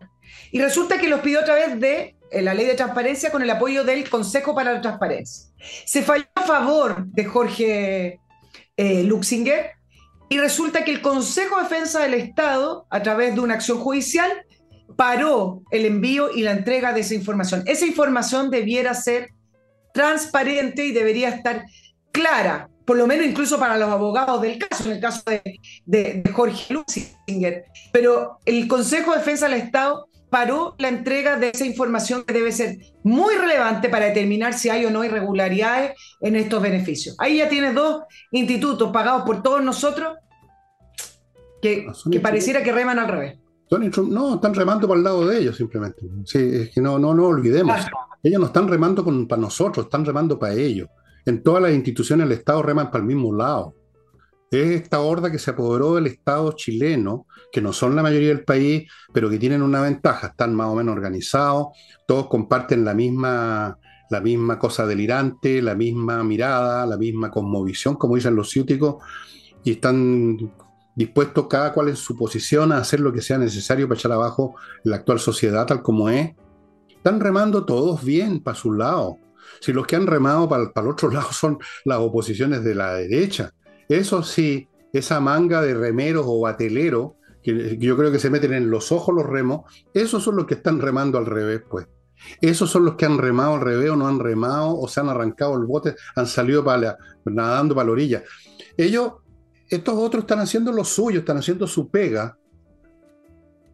Y resulta que los pidió a través de eh, la ley de transparencia con el apoyo del Consejo para la Transparencia. Se falló a favor de Jorge eh, Luxinger y resulta que el Consejo de Defensa del Estado, a través de una acción judicial, paró el envío y la entrega de esa información. Esa información debiera ser transparente y debería estar clara, por lo menos incluso para los abogados del caso, en el caso de, Jorge Lusinger. Pero el Consejo de Defensa del Estado paró la entrega de esa información que debe ser muy relevante para determinar si hay o no irregularidades en estos beneficios. Ahí ya tienes dos institutos pagados por todos nosotros que, que pareciera que reman al revés. No, están remando para el lado de ellos simplemente. Sí, es que no, no, no olvidemos. Ellos no están remando para nosotros, están remando para ellos. En todas las instituciones del Estado reman para el mismo lado. Es esta horda que se apoderó del Estado chileno, que no son la mayoría del país, pero que tienen una ventaja, están más o menos organizados, todos comparten la misma, la misma cosa delirante, la misma mirada, la misma cosmovisión, como dicen los ciúticos, y están dispuestos cada cual en su posición a hacer lo que sea necesario para echar abajo la actual sociedad tal como es, están remando todos bien para su lado. Si los que han remado para, el otro lado son las oposiciones de la derecha. Eso sí, esa manga de remeros o bateleros, que yo creo que se meten en los ojos los remos, esos son los que están remando al revés, pues. Esos son los que han remado al revés o no han remado o se han arrancado el bote, han salido nadando para la orilla. Ellos, estos otros están haciendo lo suyo, están haciendo su pega,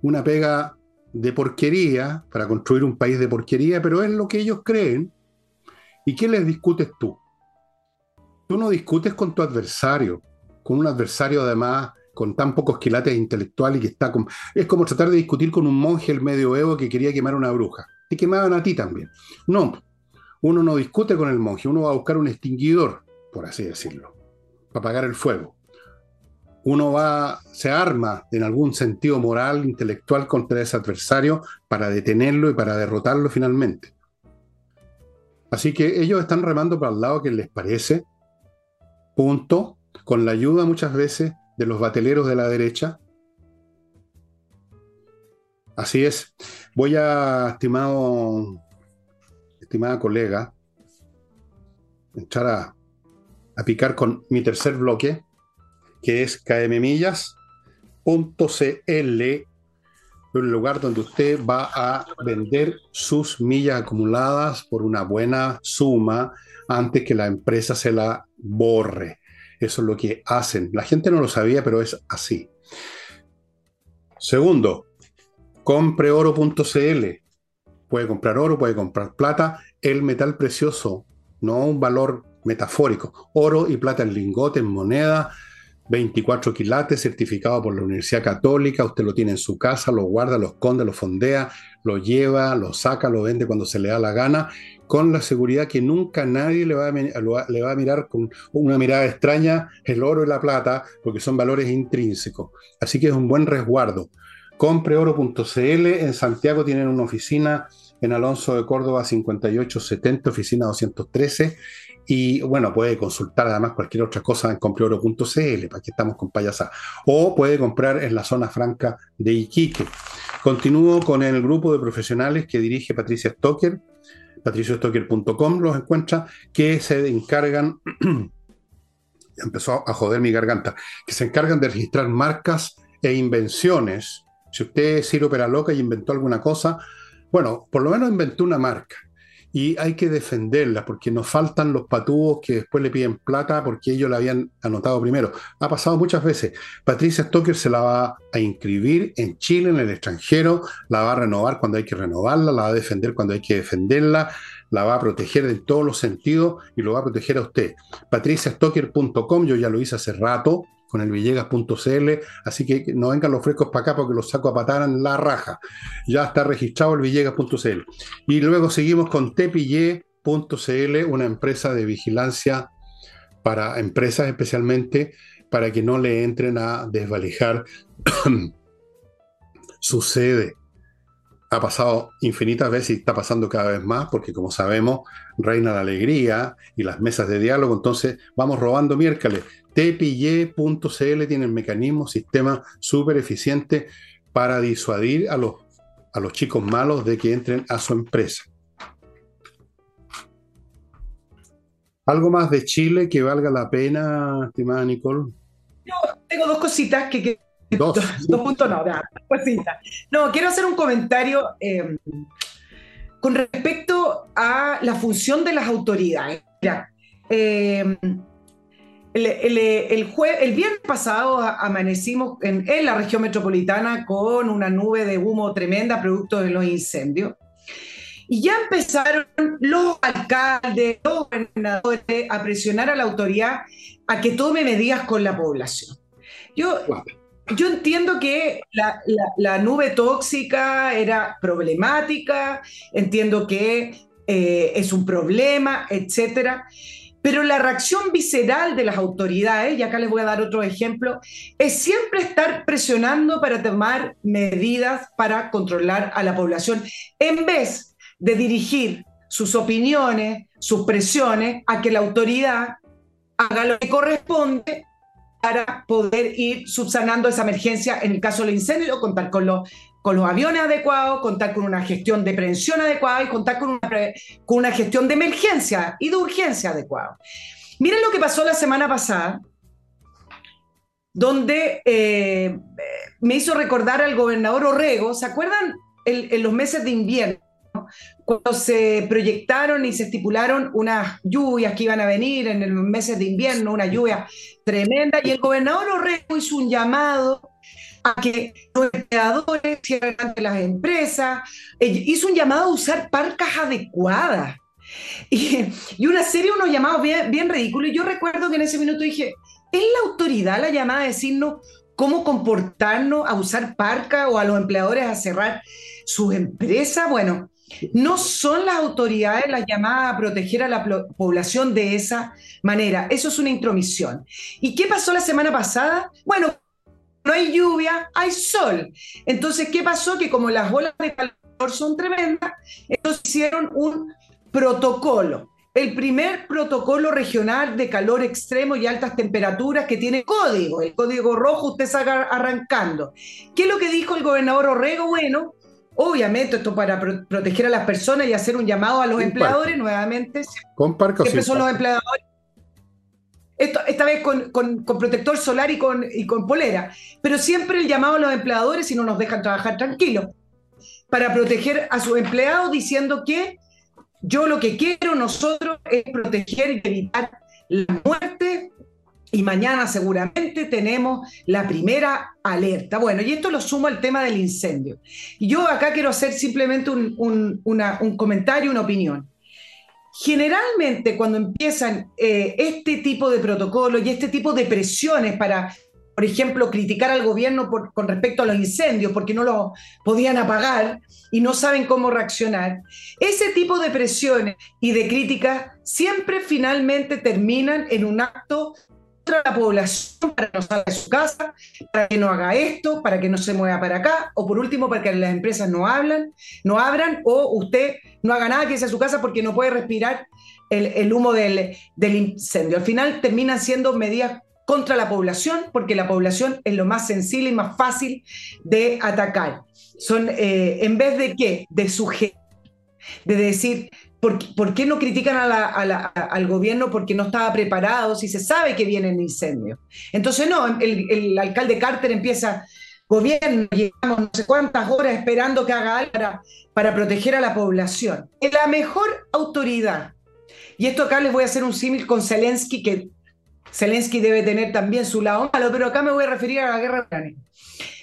una pega de porquería, para construir un país de porquería, pero es lo que ellos creen. ¿Y qué les discutes tú? Tú no discutes con tu adversario, con un adversario además con tan pocos quilates intelectuales y que está con... Es como tratar de discutir con un monje del medioevo que quería quemar una bruja. Te quemaban a ti también. No, uno no discute con el monje, uno va a buscar un extinguidor, por así decirlo, para apagar el fuego uno va, se arma en algún sentido moral, intelectual contra ese adversario para detenerlo y para derrotarlo finalmente. Así que ellos están remando para el lado que les parece, punto, con la ayuda muchas veces de los bateleros de la derecha. Así es. Voy a, estimado, estimada colega, entrar a, a picar con mi tercer bloque que es kmmillas.cl un lugar donde usted va a vender sus millas acumuladas por una buena suma antes que la empresa se la borre. Eso es lo que hacen. La gente no lo sabía, pero es así. Segundo, compreoro.cl. Puede comprar oro, puede comprar plata, el metal precioso, no un valor metafórico. Oro y plata en lingotes, en moneda, 24 quilates, certificado por la Universidad Católica, usted lo tiene en su casa, lo guarda, lo esconde, lo fondea, lo lleva, lo saca, lo vende cuando se le da la gana, con la seguridad que nunca nadie le va a, le va a mirar con una mirada extraña el oro y la plata, porque son valores intrínsecos. Así que es un buen resguardo. Compreoro.cl, en Santiago tienen una oficina en Alonso de Córdoba 5870, oficina 213, y bueno, puede consultar además cualquier otra cosa en compreoro.cl, para que estamos con payasa. O puede comprar en la zona franca de Iquique. Continúo con el grupo de profesionales que dirige Patricia Stoker, patriciostocker.com los encuentra, que se encargan, empezó a joder mi garganta, que se encargan de registrar marcas e invenciones. Si usted es Ciro Peraloca y inventó alguna cosa, bueno, por lo menos inventó una marca y hay que defenderla porque nos faltan los patúos que después le piden plata porque ellos la habían anotado primero. Ha pasado muchas veces. Patricia Stoker se la va a inscribir en Chile, en el extranjero, la va a renovar cuando hay que renovarla, la va a defender cuando hay que defenderla, la va a proteger en todos los sentidos y lo va a proteger a usted. patriciastocker.com, yo ya lo hice hace rato, con el villegas.cl, así que no vengan los frescos para acá porque los saco a patar en la raja. Ya está registrado el villegas.cl. Y luego seguimos con tepille.cl, una empresa de vigilancia para empresas especialmente, para que no le entren a desvalijar su sede. Ha pasado infinitas veces y está pasando cada vez más, porque como sabemos, reina la alegría y las mesas de diálogo, entonces vamos robando miércoles. TPY.cl tiene el mecanismo, sistema súper eficiente para disuadir a los, a los chicos malos de que entren a su empresa. ¿Algo más de Chile que valga la pena, estimada Nicole? Yo tengo dos cositas que... dos. dos puntos no, cositas. No, quiero hacer un comentario eh, con respecto a la función de las autoridades. Mira, eh, el, el, viernes pasado amanecimos en, la región metropolitana con una nube de humo tremenda producto de los incendios. Y ya empezaron los alcaldes, los gobernadores a presionar a la autoridad a que tome medidas con la población. Yo, yo entiendo que la, nube tóxica era problemática, entiendo que eh, es un problema, etcétera. Pero la reacción visceral de las autoridades, y acá les voy a dar otro ejemplo, es siempre estar presionando para tomar medidas para controlar a la población, en vez de dirigir sus opiniones, sus presiones a que la autoridad haga lo que corresponde para poder ir subsanando esa emergencia en el caso del incendio, contar con los con los aviones adecuados, contar con una gestión de prevención adecuada y contar con una, con una gestión de emergencia y de urgencia adecuada. Miren lo que pasó la semana pasada, donde eh, me hizo recordar al gobernador Orrego, ¿se acuerdan en, los meses de invierno? Cuando se proyectaron y se estipularon unas lluvias que iban a venir en los meses de invierno, una lluvia tremenda, y el gobernador Orrego hizo un llamado a que los empleadores cierren las empresas, hizo un llamado a usar parcas adecuadas. Y, una serie unos llamados bien, bien ridículos. Y yo recuerdo que en ese minuto dije, ¿es la autoridad la llamada a decirnos cómo comportarnos, a usar parca o a los empleadores a cerrar sus empresas? Bueno, no son las autoridades las llamadas a proteger a la población de esa manera. Eso es una intromisión. ¿Y qué pasó la semana pasada? Bueno, no hay lluvia, hay sol. Entonces, ¿qué pasó? Que como las olas de calor son tremendas, entonces hicieron un protocolo. El primer protocolo regional de calor extremo y altas temperaturas que tiene código, el código rojo usted está arrancando. ¿Qué es lo que dijo el gobernador Orrego? Bueno, obviamente esto para proteger a las personas y hacer un llamado a los empleadores nuevamente. Con siempre son los empleadores. Esta vez con, protector solar y con, y con polera, pero siempre el llamado a los empleadores y no nos dejan trabajar tranquilos para proteger a sus empleados diciendo que yo lo que quiero nosotros es proteger y evitar la muerte y mañana seguramente tenemos la primera alerta. Bueno, y esto lo sumo al tema del incendio. Yo acá quiero hacer simplemente un, comentario, una opinión. Generalmente cuando empiezan eh, este tipo de protocolos y este tipo de presiones para, por ejemplo, criticar al gobierno con respecto a los incendios porque no lo podían apagar y no saben cómo reaccionar, ese tipo de presiones y de críticas siempre finalmente terminan en un acto la población para que no salga de su casa, para que no haga esto, para que no se mueva para acá, o por último, para que las empresas no hablan, no abran, o usted no haga nada que sea a su casa porque no puede respirar el, humo del, incendio. Al final terminan siendo medidas contra la población, porque la población es lo más sensible y más fácil de atacar. Son, eh, en vez de qué? De sujetar, de decir, ¿Por, qué no critican al gobierno porque no estaba preparado si se sabe que viene el incendio? Entonces, no, el, alcalde Carter empieza, gobierno, llevamos no sé cuántas horas esperando que haga algo para, para proteger a la población. La mejor autoridad, y esto acá les voy a hacer un símil con Zelensky, que Zelensky debe tener también su lado malo, pero acá me voy a referir a la guerra ucrania.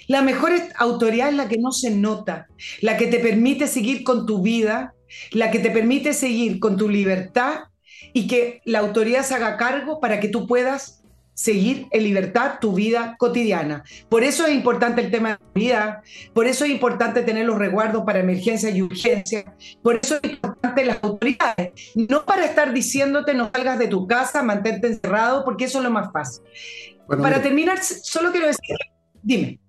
La mejor autoridad es la que no se nota, la que te permite seguir con tu vida, la que te permite seguir con tu libertad y que la autoridad se haga cargo para que tú puedas seguir en libertad tu vida cotidiana. Por eso es importante el tema de la vida, por eso es importante tener los resguardos para emergencias y urgencias, por eso es importante las autoridades, no para estar diciéndote no salgas de tu casa, mantente encerrado, porque eso es lo más fácil. para terminar, solo quiero decir, dime.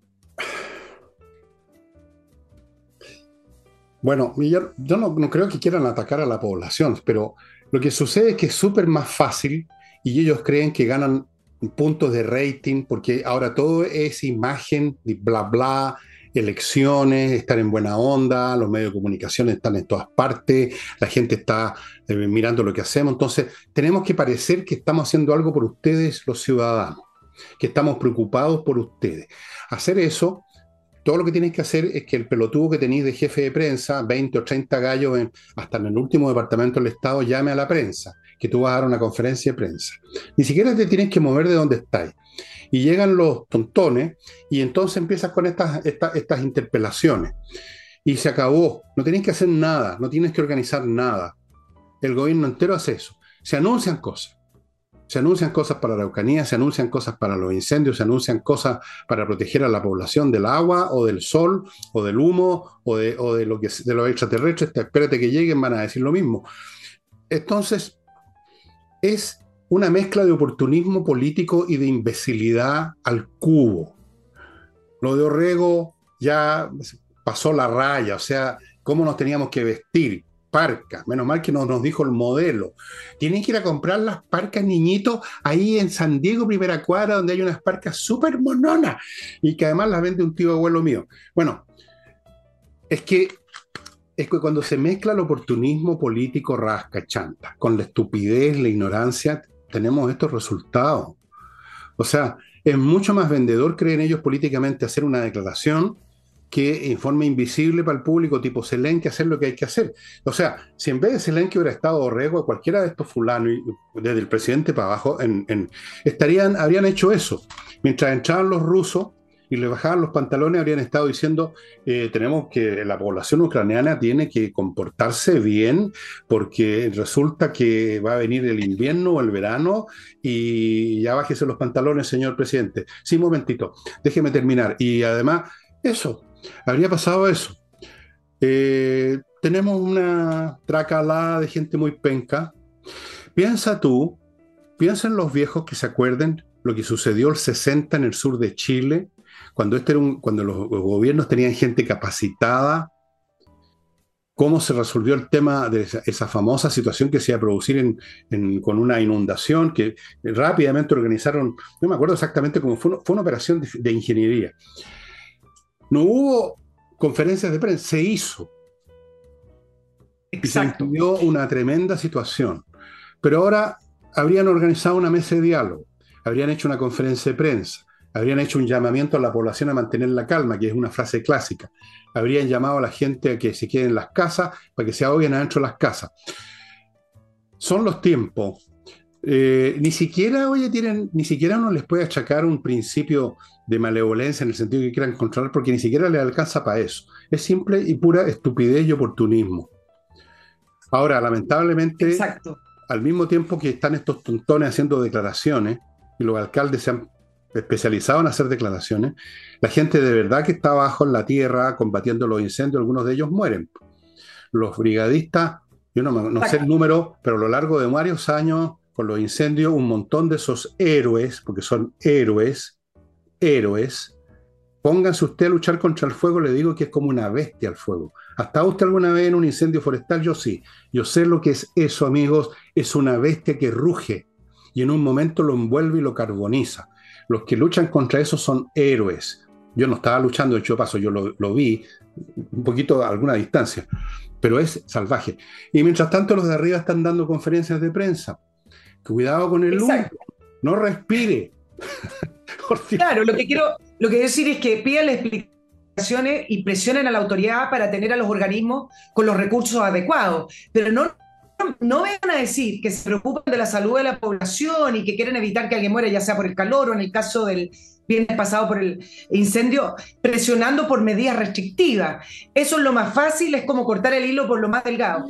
Bueno, yo, no, creo que quieran atacar a la población, pero lo que sucede es que es súper más fácil y ellos creen que ganan puntos de rating porque ahora todo es imagen, bla, bla, elecciones, estar en buena onda, los medios de comunicación están en todas partes, la gente está eh, mirando lo que hacemos, entonces tenemos que parecer que estamos haciendo algo por ustedes, los ciudadanos, que estamos preocupados por ustedes. Hacer eso todo lo que tienes que hacer es que el pelotudo que tenéis de jefe de prensa, 20 o 30 gallos, hasta en el último departamento del Estado, llame a la prensa, que tú vas a dar una conferencia de prensa. Ni siquiera te tienes que mover de donde estáis. Y llegan los tontones y entonces empiezas con estas, estas, interpelaciones. Y se acabó. No tienes que hacer nada, no tienes que organizar nada. El gobierno entero hace eso. Se anuncian cosas. Se anuncian cosas para la Araucanía, se anuncian cosas para los incendios, se anuncian cosas para proteger a la población del agua o del sol o del humo o de, lo que de los extraterrestres. Espérate que lleguen, van a decir lo mismo. Entonces, es una mezcla de oportunismo político y de imbecilidad al cubo. Lo de Orrego ya pasó la raya, o sea, cómo nos teníamos que vestir parcas. Menos mal que nos, nos dijo el modelo. Tienen que ir a comprar las parcas, niñitos, ahí en San Diego, primera cuadra, donde hay unas parcas súper mononas y que además las vende un tío abuelo mío. Bueno, es que, es que cuando se mezcla el oportunismo político rasca chanta con la estupidez, la ignorancia, tenemos estos resultados. O sea, es mucho más vendedor, creen ellos políticamente, hacer una declaración que en forma invisible para el público, tipo Selenque, hacer lo que hay que hacer. O sea, si en vez de Selenque hubiera estado Orrego, cualquiera de estos fulanos, desde el presidente para abajo, estarían, habrían hecho eso. Mientras entraban los rusos y le bajaban los pantalones, habrían estado diciendo, eh, tenemos que, la población ucraniana tiene que comportarse bien, porque resulta que va a venir el invierno o el verano y ya bájese los pantalones, señor presidente. Sí, un momentito, déjeme terminar. Y además, eso, habría pasado eso. Eh, tenemos una tracalada de gente muy penca. Piensa tú, piensa en los viejos que se acuerden lo que sucedió el 60 en el sur de Chile, cuando, este cuando los, gobiernos tenían gente capacitada, cómo se resolvió el tema de esa, famosa situación que se iba a producir con una inundación, que rápidamente organizaron, no me acuerdo exactamente cómo fue, fue una operación de ingeniería. No hubo conferencias de prensa, se hizo. Exacto. Y se una tremenda situación. Pero ahora habrían organizado una mesa de diálogo, habrían hecho una conferencia de prensa, habrían hecho un llamamiento a la población a mantener la calma, que es una frase clásica. Habrían llamado a la gente a que se quede en las casas para que se ahoguen adentro de las casas. Son los tiempos. Eh, ni siquiera, oye, tienen, ni siquiera uno les puede achacar un principio de malevolencia en el sentido que quieran controlar, porque ni siquiera les alcanza para eso. Es simple y pura estupidez y oportunismo. Ahora, lamentablemente, al mismo tiempo que están estos tontones haciendo declaraciones, y los alcaldes se han especializado en hacer declaraciones, la gente de verdad que está abajo en la tierra combatiendo los incendios, algunos de ellos mueren. Los brigadistas, yo no, no sé el número, pero a lo largo de varios años con los incendios, un montón de esos héroes, porque son héroes, héroes, pónganse usted a luchar contra el fuego, le digo que es como una bestia al fuego. ¿Hasta usted alguna vez en un incendio forestal? Yo sí. Yo sé lo que es eso, amigos. Es una bestia que ruge y en un momento lo envuelve y lo carboniza. Los que luchan contra eso son héroes. Yo no estaba luchando, de hecho paso, yo lo, vi un poquito a alguna distancia, pero es salvaje. Y mientras tanto los de arriba están dando conferencias de prensa. Cuidado con el humo, no respire. Claro, lo que quiero lo que decir es que pidan explicaciones y presionen a la autoridad para tener a los organismos con los recursos adecuados, pero no no vengan a decir que se preocupan de la salud de la población y que quieren evitar que alguien muera, ya sea por el calor o en el caso del viernes pasado por el incendio, presionando por medidas restrictivas. Eso es lo más fácil, es como cortar el hilo por lo más delgado.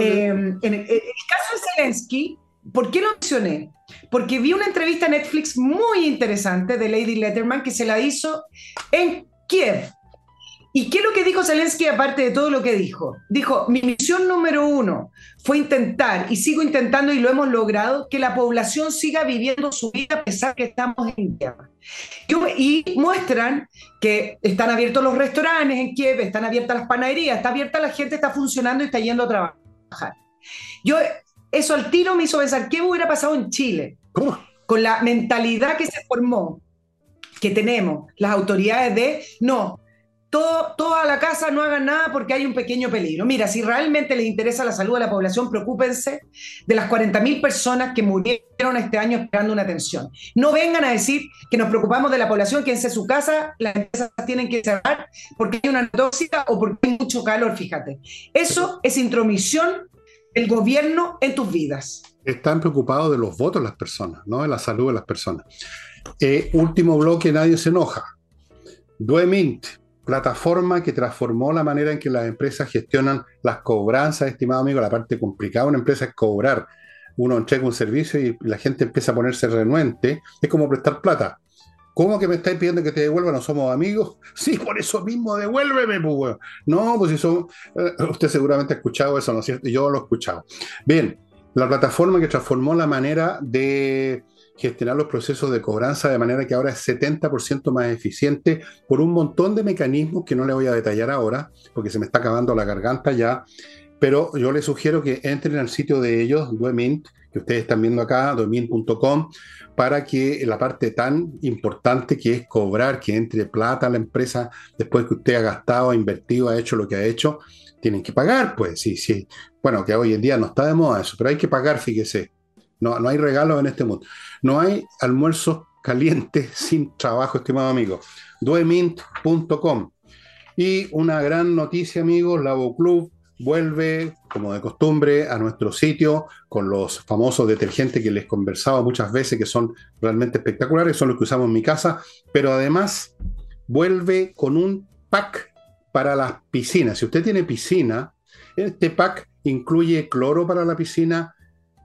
Eh, en, el, caso de Zelensky, ¿por qué lo mencioné? Porque vi una entrevista en Netflix muy interesante de Lady Letterman que se la hizo en Kiev. ¿Y qué es lo que dijo Zelensky aparte de todo lo que dijo? Dijo, mi misión número uno fue intentar, y sigo intentando y lo hemos logrado, que la población siga viviendo su vida a pesar que estamos en guerra. Y muestran que están abiertos los restaurantes en Kiev, están abiertas las panaderías, está abierta la gente, está funcionando y está yendo a trabajar. Yo, eso al tiro me hizo pensar, ¿qué hubiera pasado en Chile? ¿Cómo? Con la mentalidad que se formó, que tenemos las autoridades de, no, todo, toda la casa no hagan nada porque hay un pequeño peligro. Mira, si realmente les interesa la salud de la población, preocúpense de las 40.000 personas que murieron este año esperando una atención. No vengan a decir que nos preocupamos de la población, que en su casa, las empresas tienen que cerrar porque hay una tóxica o porque hay mucho calor, fíjate. Eso es intromisión del gobierno en tus vidas. Están preocupados de los votos las personas, no de la salud de las personas. Eh, último bloque, nadie se enoja. Duemint, plataforma que transformó la manera en que las empresas gestionan las cobranzas, estimado amigo. La parte complicada de una empresa es cobrar. Uno entrega un servicio y la gente empieza a ponerse renuente. Es como prestar plata. ¿Cómo que me estáis pidiendo que te devuelva? ¿No somos amigos? Sí, por eso mismo, devuélveme, pues, No, pues eso, eh, usted seguramente ha escuchado eso, ¿no es cierto? Yo lo he escuchado. Bien, la plataforma que transformó la manera de gestionar los procesos de cobranza de manera que ahora es 70% más eficiente por un montón de mecanismos que no le voy a detallar ahora, porque se me está acabando la garganta ya, pero yo les sugiero que entren al sitio de ellos, Duemint, que ustedes están viendo acá, duemint.com, para que la parte tan importante que es cobrar, que entre plata a la empresa después que usted ha gastado, ha invertido, ha hecho lo que ha hecho, tienen que pagar, pues sí, sí. Bueno, que hoy en día no está de moda eso, pero hay que pagar, fíjese. No, no hay regalos en este mundo. No hay almuerzos calientes sin trabajo, estimado amigo. Duemint.com. Y una gran noticia, amigos, la Club vuelve, como de costumbre, a nuestro sitio con los famosos detergentes que les conversaba muchas veces, que son realmente espectaculares, son los que usamos en mi casa, pero además vuelve con un pack para las piscinas. Si usted tiene piscina, este pack incluye cloro para la piscina,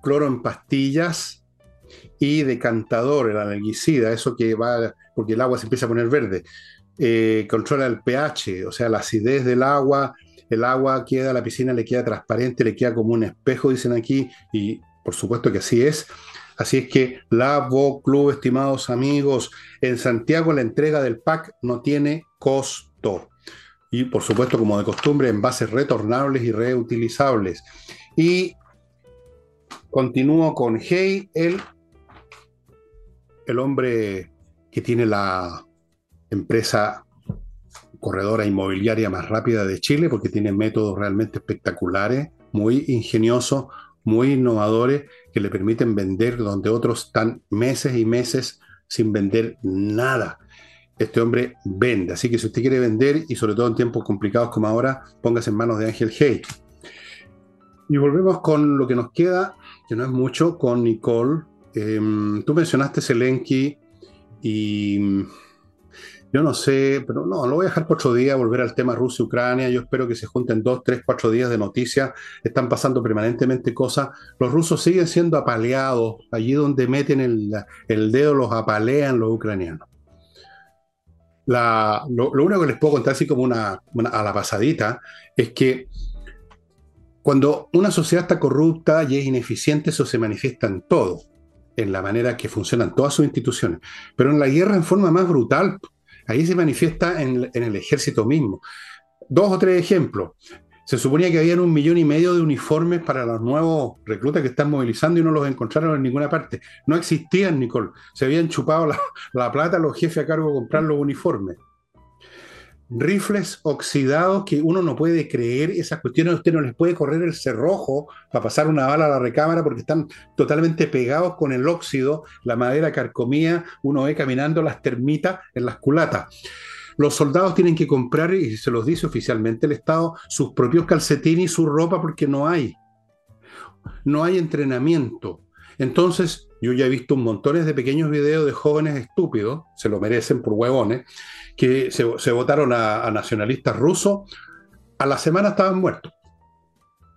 cloro en pastillas y decantador, el analgicida, eso que va, porque el agua se empieza a poner verde. Eh, controla el pH, o sea, la acidez del agua, el agua queda, la piscina le queda transparente, le queda como un espejo, dicen aquí, y por supuesto que así es. Así es que Lavo Club, estimados amigos, en Santiago la entrega del pack no tiene costo. Y por supuesto, como de costumbre, envases retornables y reutilizables. Y Continúo con Hey, el, el hombre que tiene la empresa corredora inmobiliaria más rápida de Chile, porque tiene métodos realmente espectaculares, muy ingeniosos, muy innovadores que le permiten vender donde otros están meses y meses sin vender nada. Este hombre vende, así que si usted quiere vender y sobre todo en tiempos complicados como ahora, póngase en manos de Ángel Hey. Y volvemos con lo que nos queda, que no es mucho, con Nicole. Em, tú mencionaste Zelensky y yo no sé, pero no, lo voy a dejar por otro día, volver al tema Rusia-Ucrania. Yo espero que se junten dos, tres, cuatro días de noticias. Están pasando permanentemente cosas. Los rusos siguen siendo apaleados. Allí donde meten el, dedo los apalean los ucranianos. lo, único que les puedo contar así como una, a la pasadita es que cuando una sociedad está corrupta y es ineficiente, eso se manifiesta en todo, en la manera que funcionan todas sus instituciones. Pero en la guerra en forma más brutal. Ahí se manifiesta en, el ejército mismo. Dos o tres ejemplos. Se suponía que habían un millón y medio de uniformes para los nuevos reclutas que están movilizando y no los encontraron en ninguna parte. No existían, Nicole. Se habían chupado la, la plata los jefes a cargo de comprar los uniformes rifles oxidados que uno no puede creer, esas cuestiones usted no les puede correr el cerrojo para pasar una bala a la recámara porque están totalmente pegados con el óxido, la madera carcomía, uno ve caminando las termitas en las culatas. Los soldados tienen que comprar, y se los dice oficialmente el Estado, sus propios calcetines y su ropa porque no hay. No hay entrenamiento. Entonces, yo ya he visto un montones de pequeños videos de jóvenes estúpidos, se lo merecen por huevones, que se, votaron a, nacionalistas rusos, a la semana estaban muertos.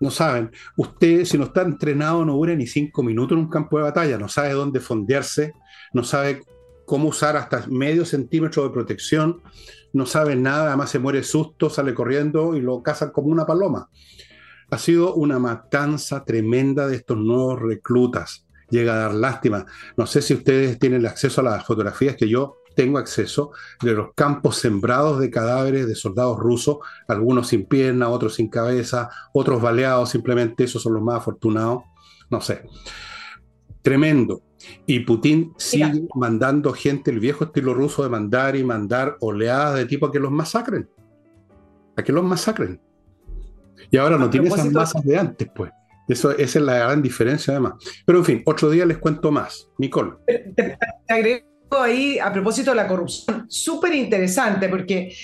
No saben, usted si no está entrenado no dura ni cinco minutos en un campo de batalla, no sabe dónde fondearse, no sabe cómo usar hasta medio centímetro de protección, no sabe nada, además se muere susto, sale corriendo y lo cazan como una paloma. Ha sido una matanza tremenda de estos nuevos reclutas. Llega a dar lástima. No sé si ustedes tienen acceso a las fotografías que yo tengo acceso de los campos sembrados de cadáveres de soldados rusos, algunos sin pierna, otros sin cabeza, otros baleados simplemente, esos son los más afortunados, no sé. Tremendo. Y Putin sigue mandando gente, el viejo estilo ruso de mandar y mandar oleadas de tipo a que los masacren. A que los masacren. Y ahora no tiene esas masas de antes, pues. Eso, esa es la gran diferencia, además. Pero en fin, otro día les cuento más. Nicole. Te, ahí a propósito de la corrupción, súper interesante porque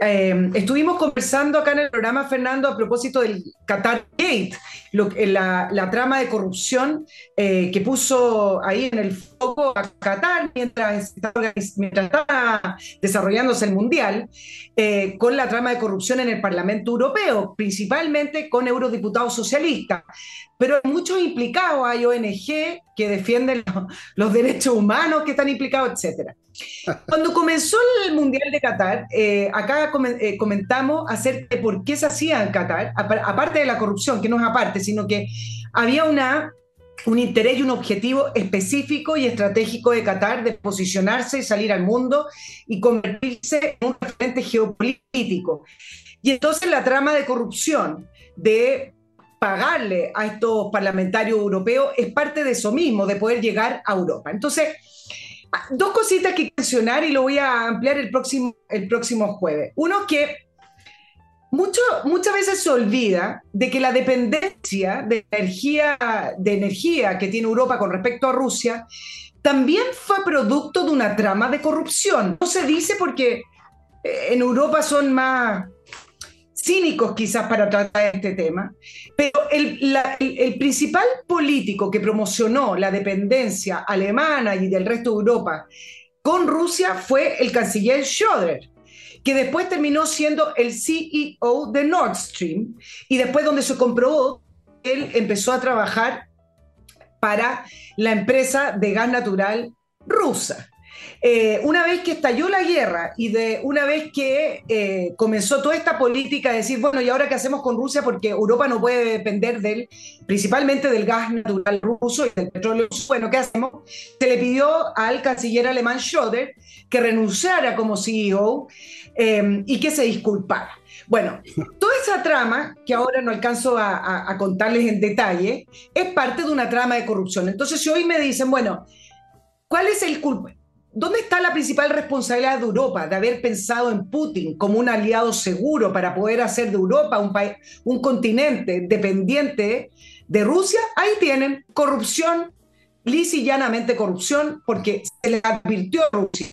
eh, estuvimos conversando acá en el programa, Fernando, a propósito del Qatar Gate, la, trama de corrupción eh, que puso ahí en el foco a Qatar mientras, estaba desarrollándose el Mundial, eh, con la trama de corrupción en el Parlamento Europeo, principalmente con eurodiputados socialistas. Pero hay muchos implicados, hay ONG que defienden los, derechos humanos que están implicados, etc. Cuando comenzó el Mundial de Qatar, eh, acá comentamos acerca de por qué se hacía en Qatar, aparte de la corrupción, que no es aparte, sino que había una, un interés y un objetivo específico y estratégico de Qatar de posicionarse y salir al mundo y convertirse en un referente geopolítico. Y entonces la trama de corrupción, de pagarle a estos parlamentarios europeos, es parte de eso mismo, de poder llegar a Europa. Entonces, dos cositas que mencionar y lo voy a ampliar el próximo, el próximo jueves. Uno que mucho, muchas veces se olvida de que la dependencia de energía, de energía que tiene Europa con respecto a Rusia también fue producto de una trama de corrupción. No se dice porque eh, en Europa son más cínicos quizás para tratar este tema, pero el, principal político que promocionó la dependencia alemana y del resto de Europa con Rusia fue el canciller Schröder que después terminó siendo el CEO de Nord Stream y después donde se comprobó, él empezó a trabajar para la empresa de gas natural rusa. Eh, una vez que estalló la guerra y de una vez que eh, comenzó toda esta política de decir, bueno, ¿y ahora qué hacemos con Rusia? Porque Europa no puede depender del, principalmente del gas natural ruso y del petróleo. Bueno, ¿qué hacemos? Se le pidió al canciller alemán Schröder que renunciara como CEO eh, y que se disculpara. Bueno, toda esa trama, que ahora no alcanzo a, a, contarles en detalle, es parte de una trama de corrupción. Entonces, si hoy me dicen, bueno, ¿cuál es el culpable? ¿Dónde está la principal responsabilidad de Europa de haber pensado en Putin como un aliado seguro para poder hacer de Europa un, un continente dependiente de Rusia, ahí tienen corrupción, lis y llanamente corrupción, porque se le advirtió a Rusia.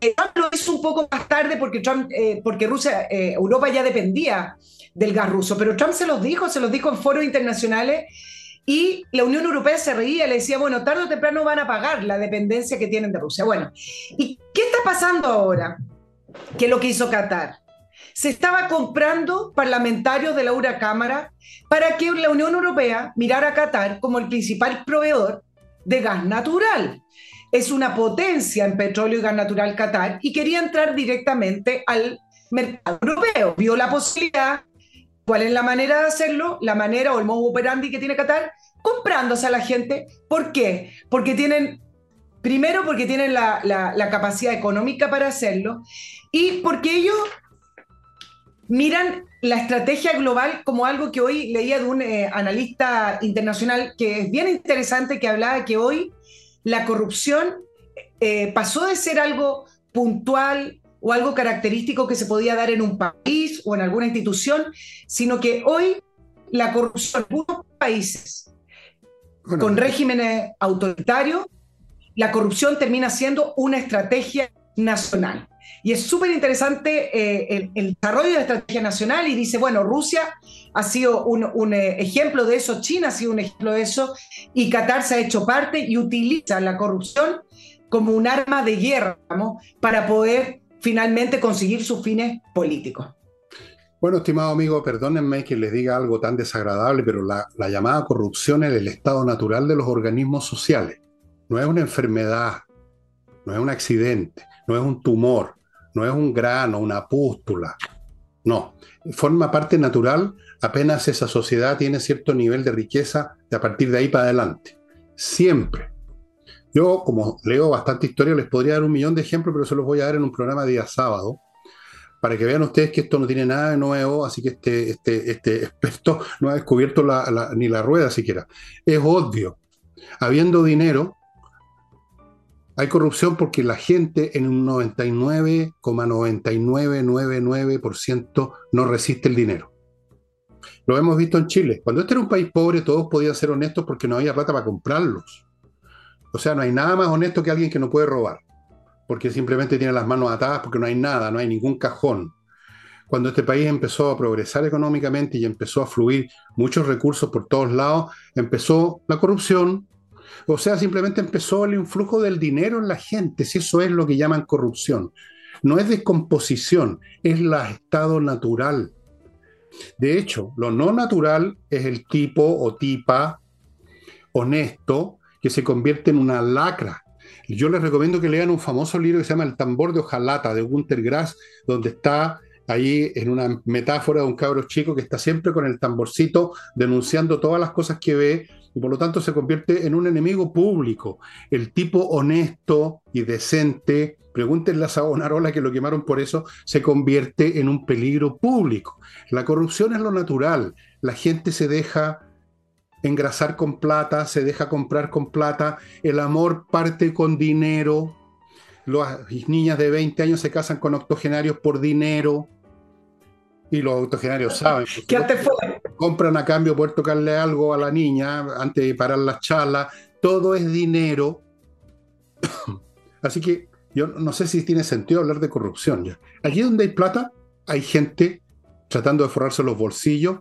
Eh, Trump lo un poco más tarde porque, Trump, eh, porque Rusia, eh, Europa ya dependía del gas ruso, pero Trump se los dijo, se los dijo en foros internacionales y la Unión Europea se reía, le decía, bueno, tarde o temprano van a pagar la dependencia que tienen de Rusia. Bueno, ¿y qué está pasando ahora? ¿Qué es lo que hizo Qatar? Se estaba comprando parlamentarios de la URA Cámara para que la Unión Europea mirara a Qatar como el principal proveedor de gas natural. Es una potencia en petróleo y gas natural Qatar y quería entrar directamente al mercado europeo. Vio la posibilidad. ¿Cuál es la manera de hacerlo? La manera o el modo operandi que tiene Qatar, comprándose a la gente. ¿Por qué? Porque tienen, primero porque tienen la, capacidad económica para hacerlo y porque ellos miran la estrategia global como algo que hoy leía de un eh, analista internacional que es bien interesante, que hablaba que hoy la corrupción eh, pasó de ser algo puntual o algo característico que se podía dar en un país o en alguna institución, sino que hoy la corrupción en algunos países con regímenes autoritarios, la corrupción termina siendo una estrategia nacional. Y es súper interesante eh, el, desarrollo de la estrategia nacional y dice, bueno, Rusia ha sido un, eh, ejemplo de eso, China ha sido un ejemplo de eso y Qatar se ha hecho parte y utiliza la corrupción como un arma de guerra para poder finalmente conseguir sus fines políticos. Bueno, estimado amigo, perdónenme que les diga algo tan desagradable, pero la, la llamada corrupción es el estado natural de los organismos sociales. No es una enfermedad, no es un accidente, no es un tumor, no es un grano, una pústula. No, forma parte natural apenas esa sociedad tiene cierto nivel de riqueza de a partir de ahí para adelante. Siempre. Yo, como leo bastante historia, les podría dar un millón de ejemplos, pero se los voy a dar en un programa día sábado, para que vean ustedes que esto no tiene nada de nuevo, así que este, este, este experto no ha descubierto ni la rueda siquiera. Es obvio. Habiendo dinero, hay corrupción porque la gente en un 99,9999% no resiste el dinero. Lo hemos visto en Chile. Cuando este era un país pobre, todos podían ser honestos porque no había plata para comprarlos. O sea, no hay nada más honesto que alguien que no puede robar, porque simplemente tiene las manos atadas, porque no hay nada, no hay ningún cajón. Cuando este país empezó a progresar económicamente y empezó a fluir muchos recursos por todos lados, empezó la corrupción, o sea, simplemente empezó el influjo del dinero en la gente, si eso es lo que llaman corrupción. No es descomposición, es el estado natural. De hecho, lo no natural es el tipo o tipa honesto que se convierte en una lacra. Yo les recomiendo que lean un famoso libro que se llama El tambor de hojalata de Gunter Grass, donde está ahí en una metáfora de un cabro chico que está siempre con el tamborcito denunciando todas las cosas que ve y por lo tanto se convierte en un enemigo público. El tipo honesto y decente, pregúntenle a Sabonarola que lo quemaron por eso, se convierte en un peligro público. La corrupción es lo natural, la gente se deja engrasar con plata, se deja comprar con plata, el amor parte con dinero, las niñas de 20 años se casan con octogenarios por dinero, y los autogenarios saben. ¿Qué te fue? Compran a cambio poder tocarle algo a la niña antes de parar las charlas. Todo es dinero. Así que yo no sé si tiene sentido hablar de corrupción ya. Allí donde hay plata, hay gente tratando de forrarse los bolsillos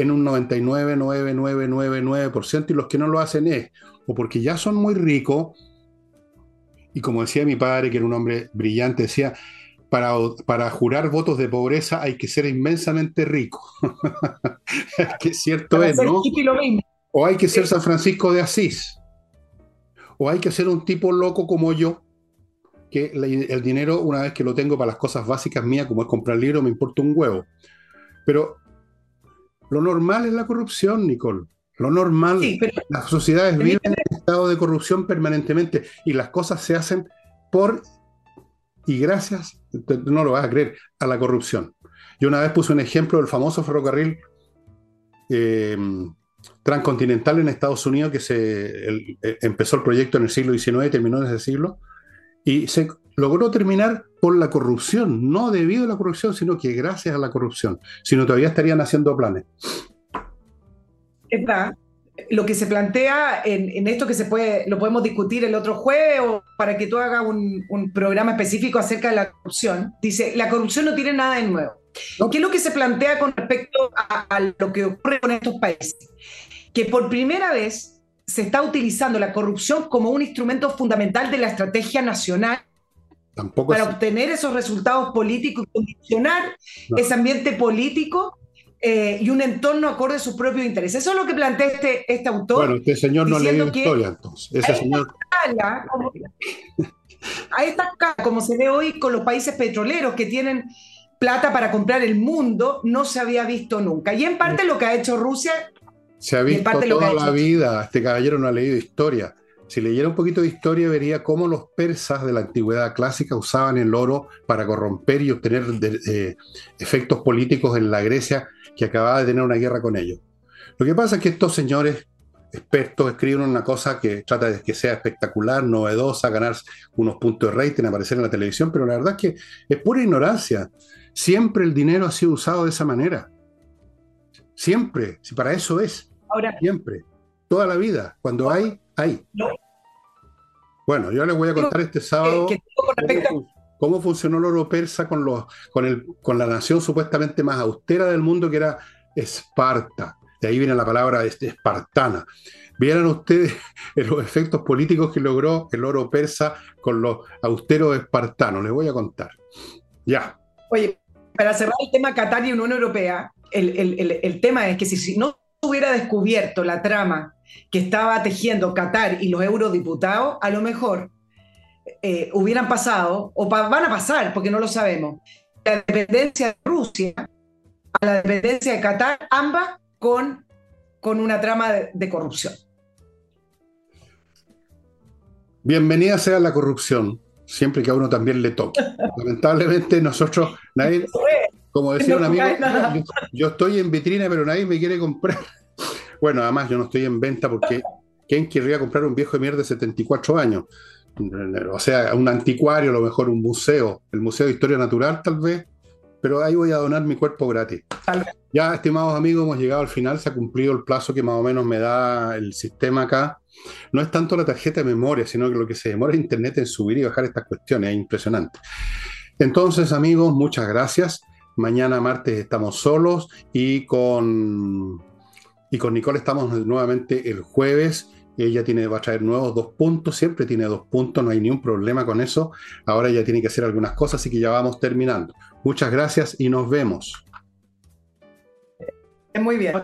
en un 99,9999% y los que no lo hacen es o porque ya son muy ricos y como decía mi padre, que era un hombre brillante, decía, para, jurar votos de pobreza hay que ser inmensamente rico. que cierto es, ¿no? O hay que ser San Francisco de Asís. O hay que ser un tipo loco como yo, que el dinero, una vez que lo tengo para las cosas básicas mías, como es comprar libros, me importa un huevo. Pero lo normal es la corrupción, Nicole. Lo normal. Las sociedades viven en estado de corrupción permanentemente y las cosas se hacen por y gracias, no lo vas a creer, a la corrupción. Yo una vez puse un ejemplo del famoso ferrocarril eh, transcontinental en Estados Unidos, que se eh, empezó el proyecto en el siglo XIX y terminó en ese siglo, y se logró terminar por la corrupción, no debido a la corrupción, sino que gracias a la corrupción, sino todavía estarían haciendo planes. Es lo que se plantea en, esto que se puede, lo podemos discutir el otro jueves o para que tú hagas un, programa específico acerca de la corrupción, dice, la corrupción no tiene nada de nuevo. ¿Qué es lo que se plantea con respecto a, a lo que ocurre con estos países? Que por primera vez se está utilizando la corrupción como un instrumento fundamental de la estrategia nacional para obtener esos resultados políticos y condicionar ese ambiente político eh, y un entorno acorde a sus propios intereses. Eso es lo que plantea este, este autor. Bueno, este señor no lee historia, entonces. Ese señor... como, a esta escala, como se ve hoy con los países petroleros que tienen plata para comprar el mundo, no se había visto nunca. Y en parte lo que ha hecho Rusia... Se ha visto toda la vida. Este caballero no ha leído historia. Si leyera un poquito de historia, vería cómo los persas de la antigüedad clásica usaban el oro para corromper y obtener eh, efectos políticos en la Grecia que acababa de tener una guerra con ellos. Lo que pasa es que estos señores expertos escriben una cosa que trata de que sea espectacular, novedosa, ganar unos puntos de rating, aparecer en la televisión, pero la verdad es que es pura ignorancia. Siempre el dinero ha sido usado de esa manera. Siempre, si para eso es. Ahora, siempre, toda la vida. Cuando hay, hay. Bueno, yo les voy a contar este sábado cómo, funcionó el oro persa con, los, con, el, con la nación supuestamente más austera del mundo, que era Esparta. De ahí viene la palabra espartana. Vieran ustedes los efectos políticos que logró el oro persa con los austeros espartanos. Les voy a contar. Ya. Oye, para cerrar el tema Qatar y Unión Europea, el, tema es que si, si no hubiera descubierto la trama que estaba tejiendo Qatar y los eurodiputados, a lo mejor eh, hubieran pasado, o van a pasar, porque no lo sabemos, la dependencia de Rusia a la dependencia de Qatar, ambas con, con una trama de, corrupción. Bienvenida sea la corrupción, siempre que a uno también le toque. Lamentablemente nosotros, nadie, como decía un amigo, yo, estoy en vitrina, pero nadie me quiere comprar. Bueno, además yo no estoy en venta porque ¿quién querría comprar un viejo de mierda de 74 años? O sea, un anticuario, a lo mejor un museo, el Museo de Historia Natural tal vez, pero ahí voy a donar mi cuerpo gratis. Ya, estimados amigos, hemos llegado al final, se ha cumplido el plazo que más o menos me da el sistema acá. No es tanto la tarjeta de memoria, sino que lo que se demora Internet en subir y bajar estas cuestiones, es impresionante. Entonces, amigos, muchas gracias. Mañana martes estamos solos y con y con Nicole estamos nuevamente el jueves. Ella tiene, va a traer nuevos dos puntos, siempre tiene dos puntos, no hay ningún problema con eso. Ahora ella tiene que hacer algunas cosas, así que ya vamos terminando. Muchas gracias y nos vemos. Muy bien.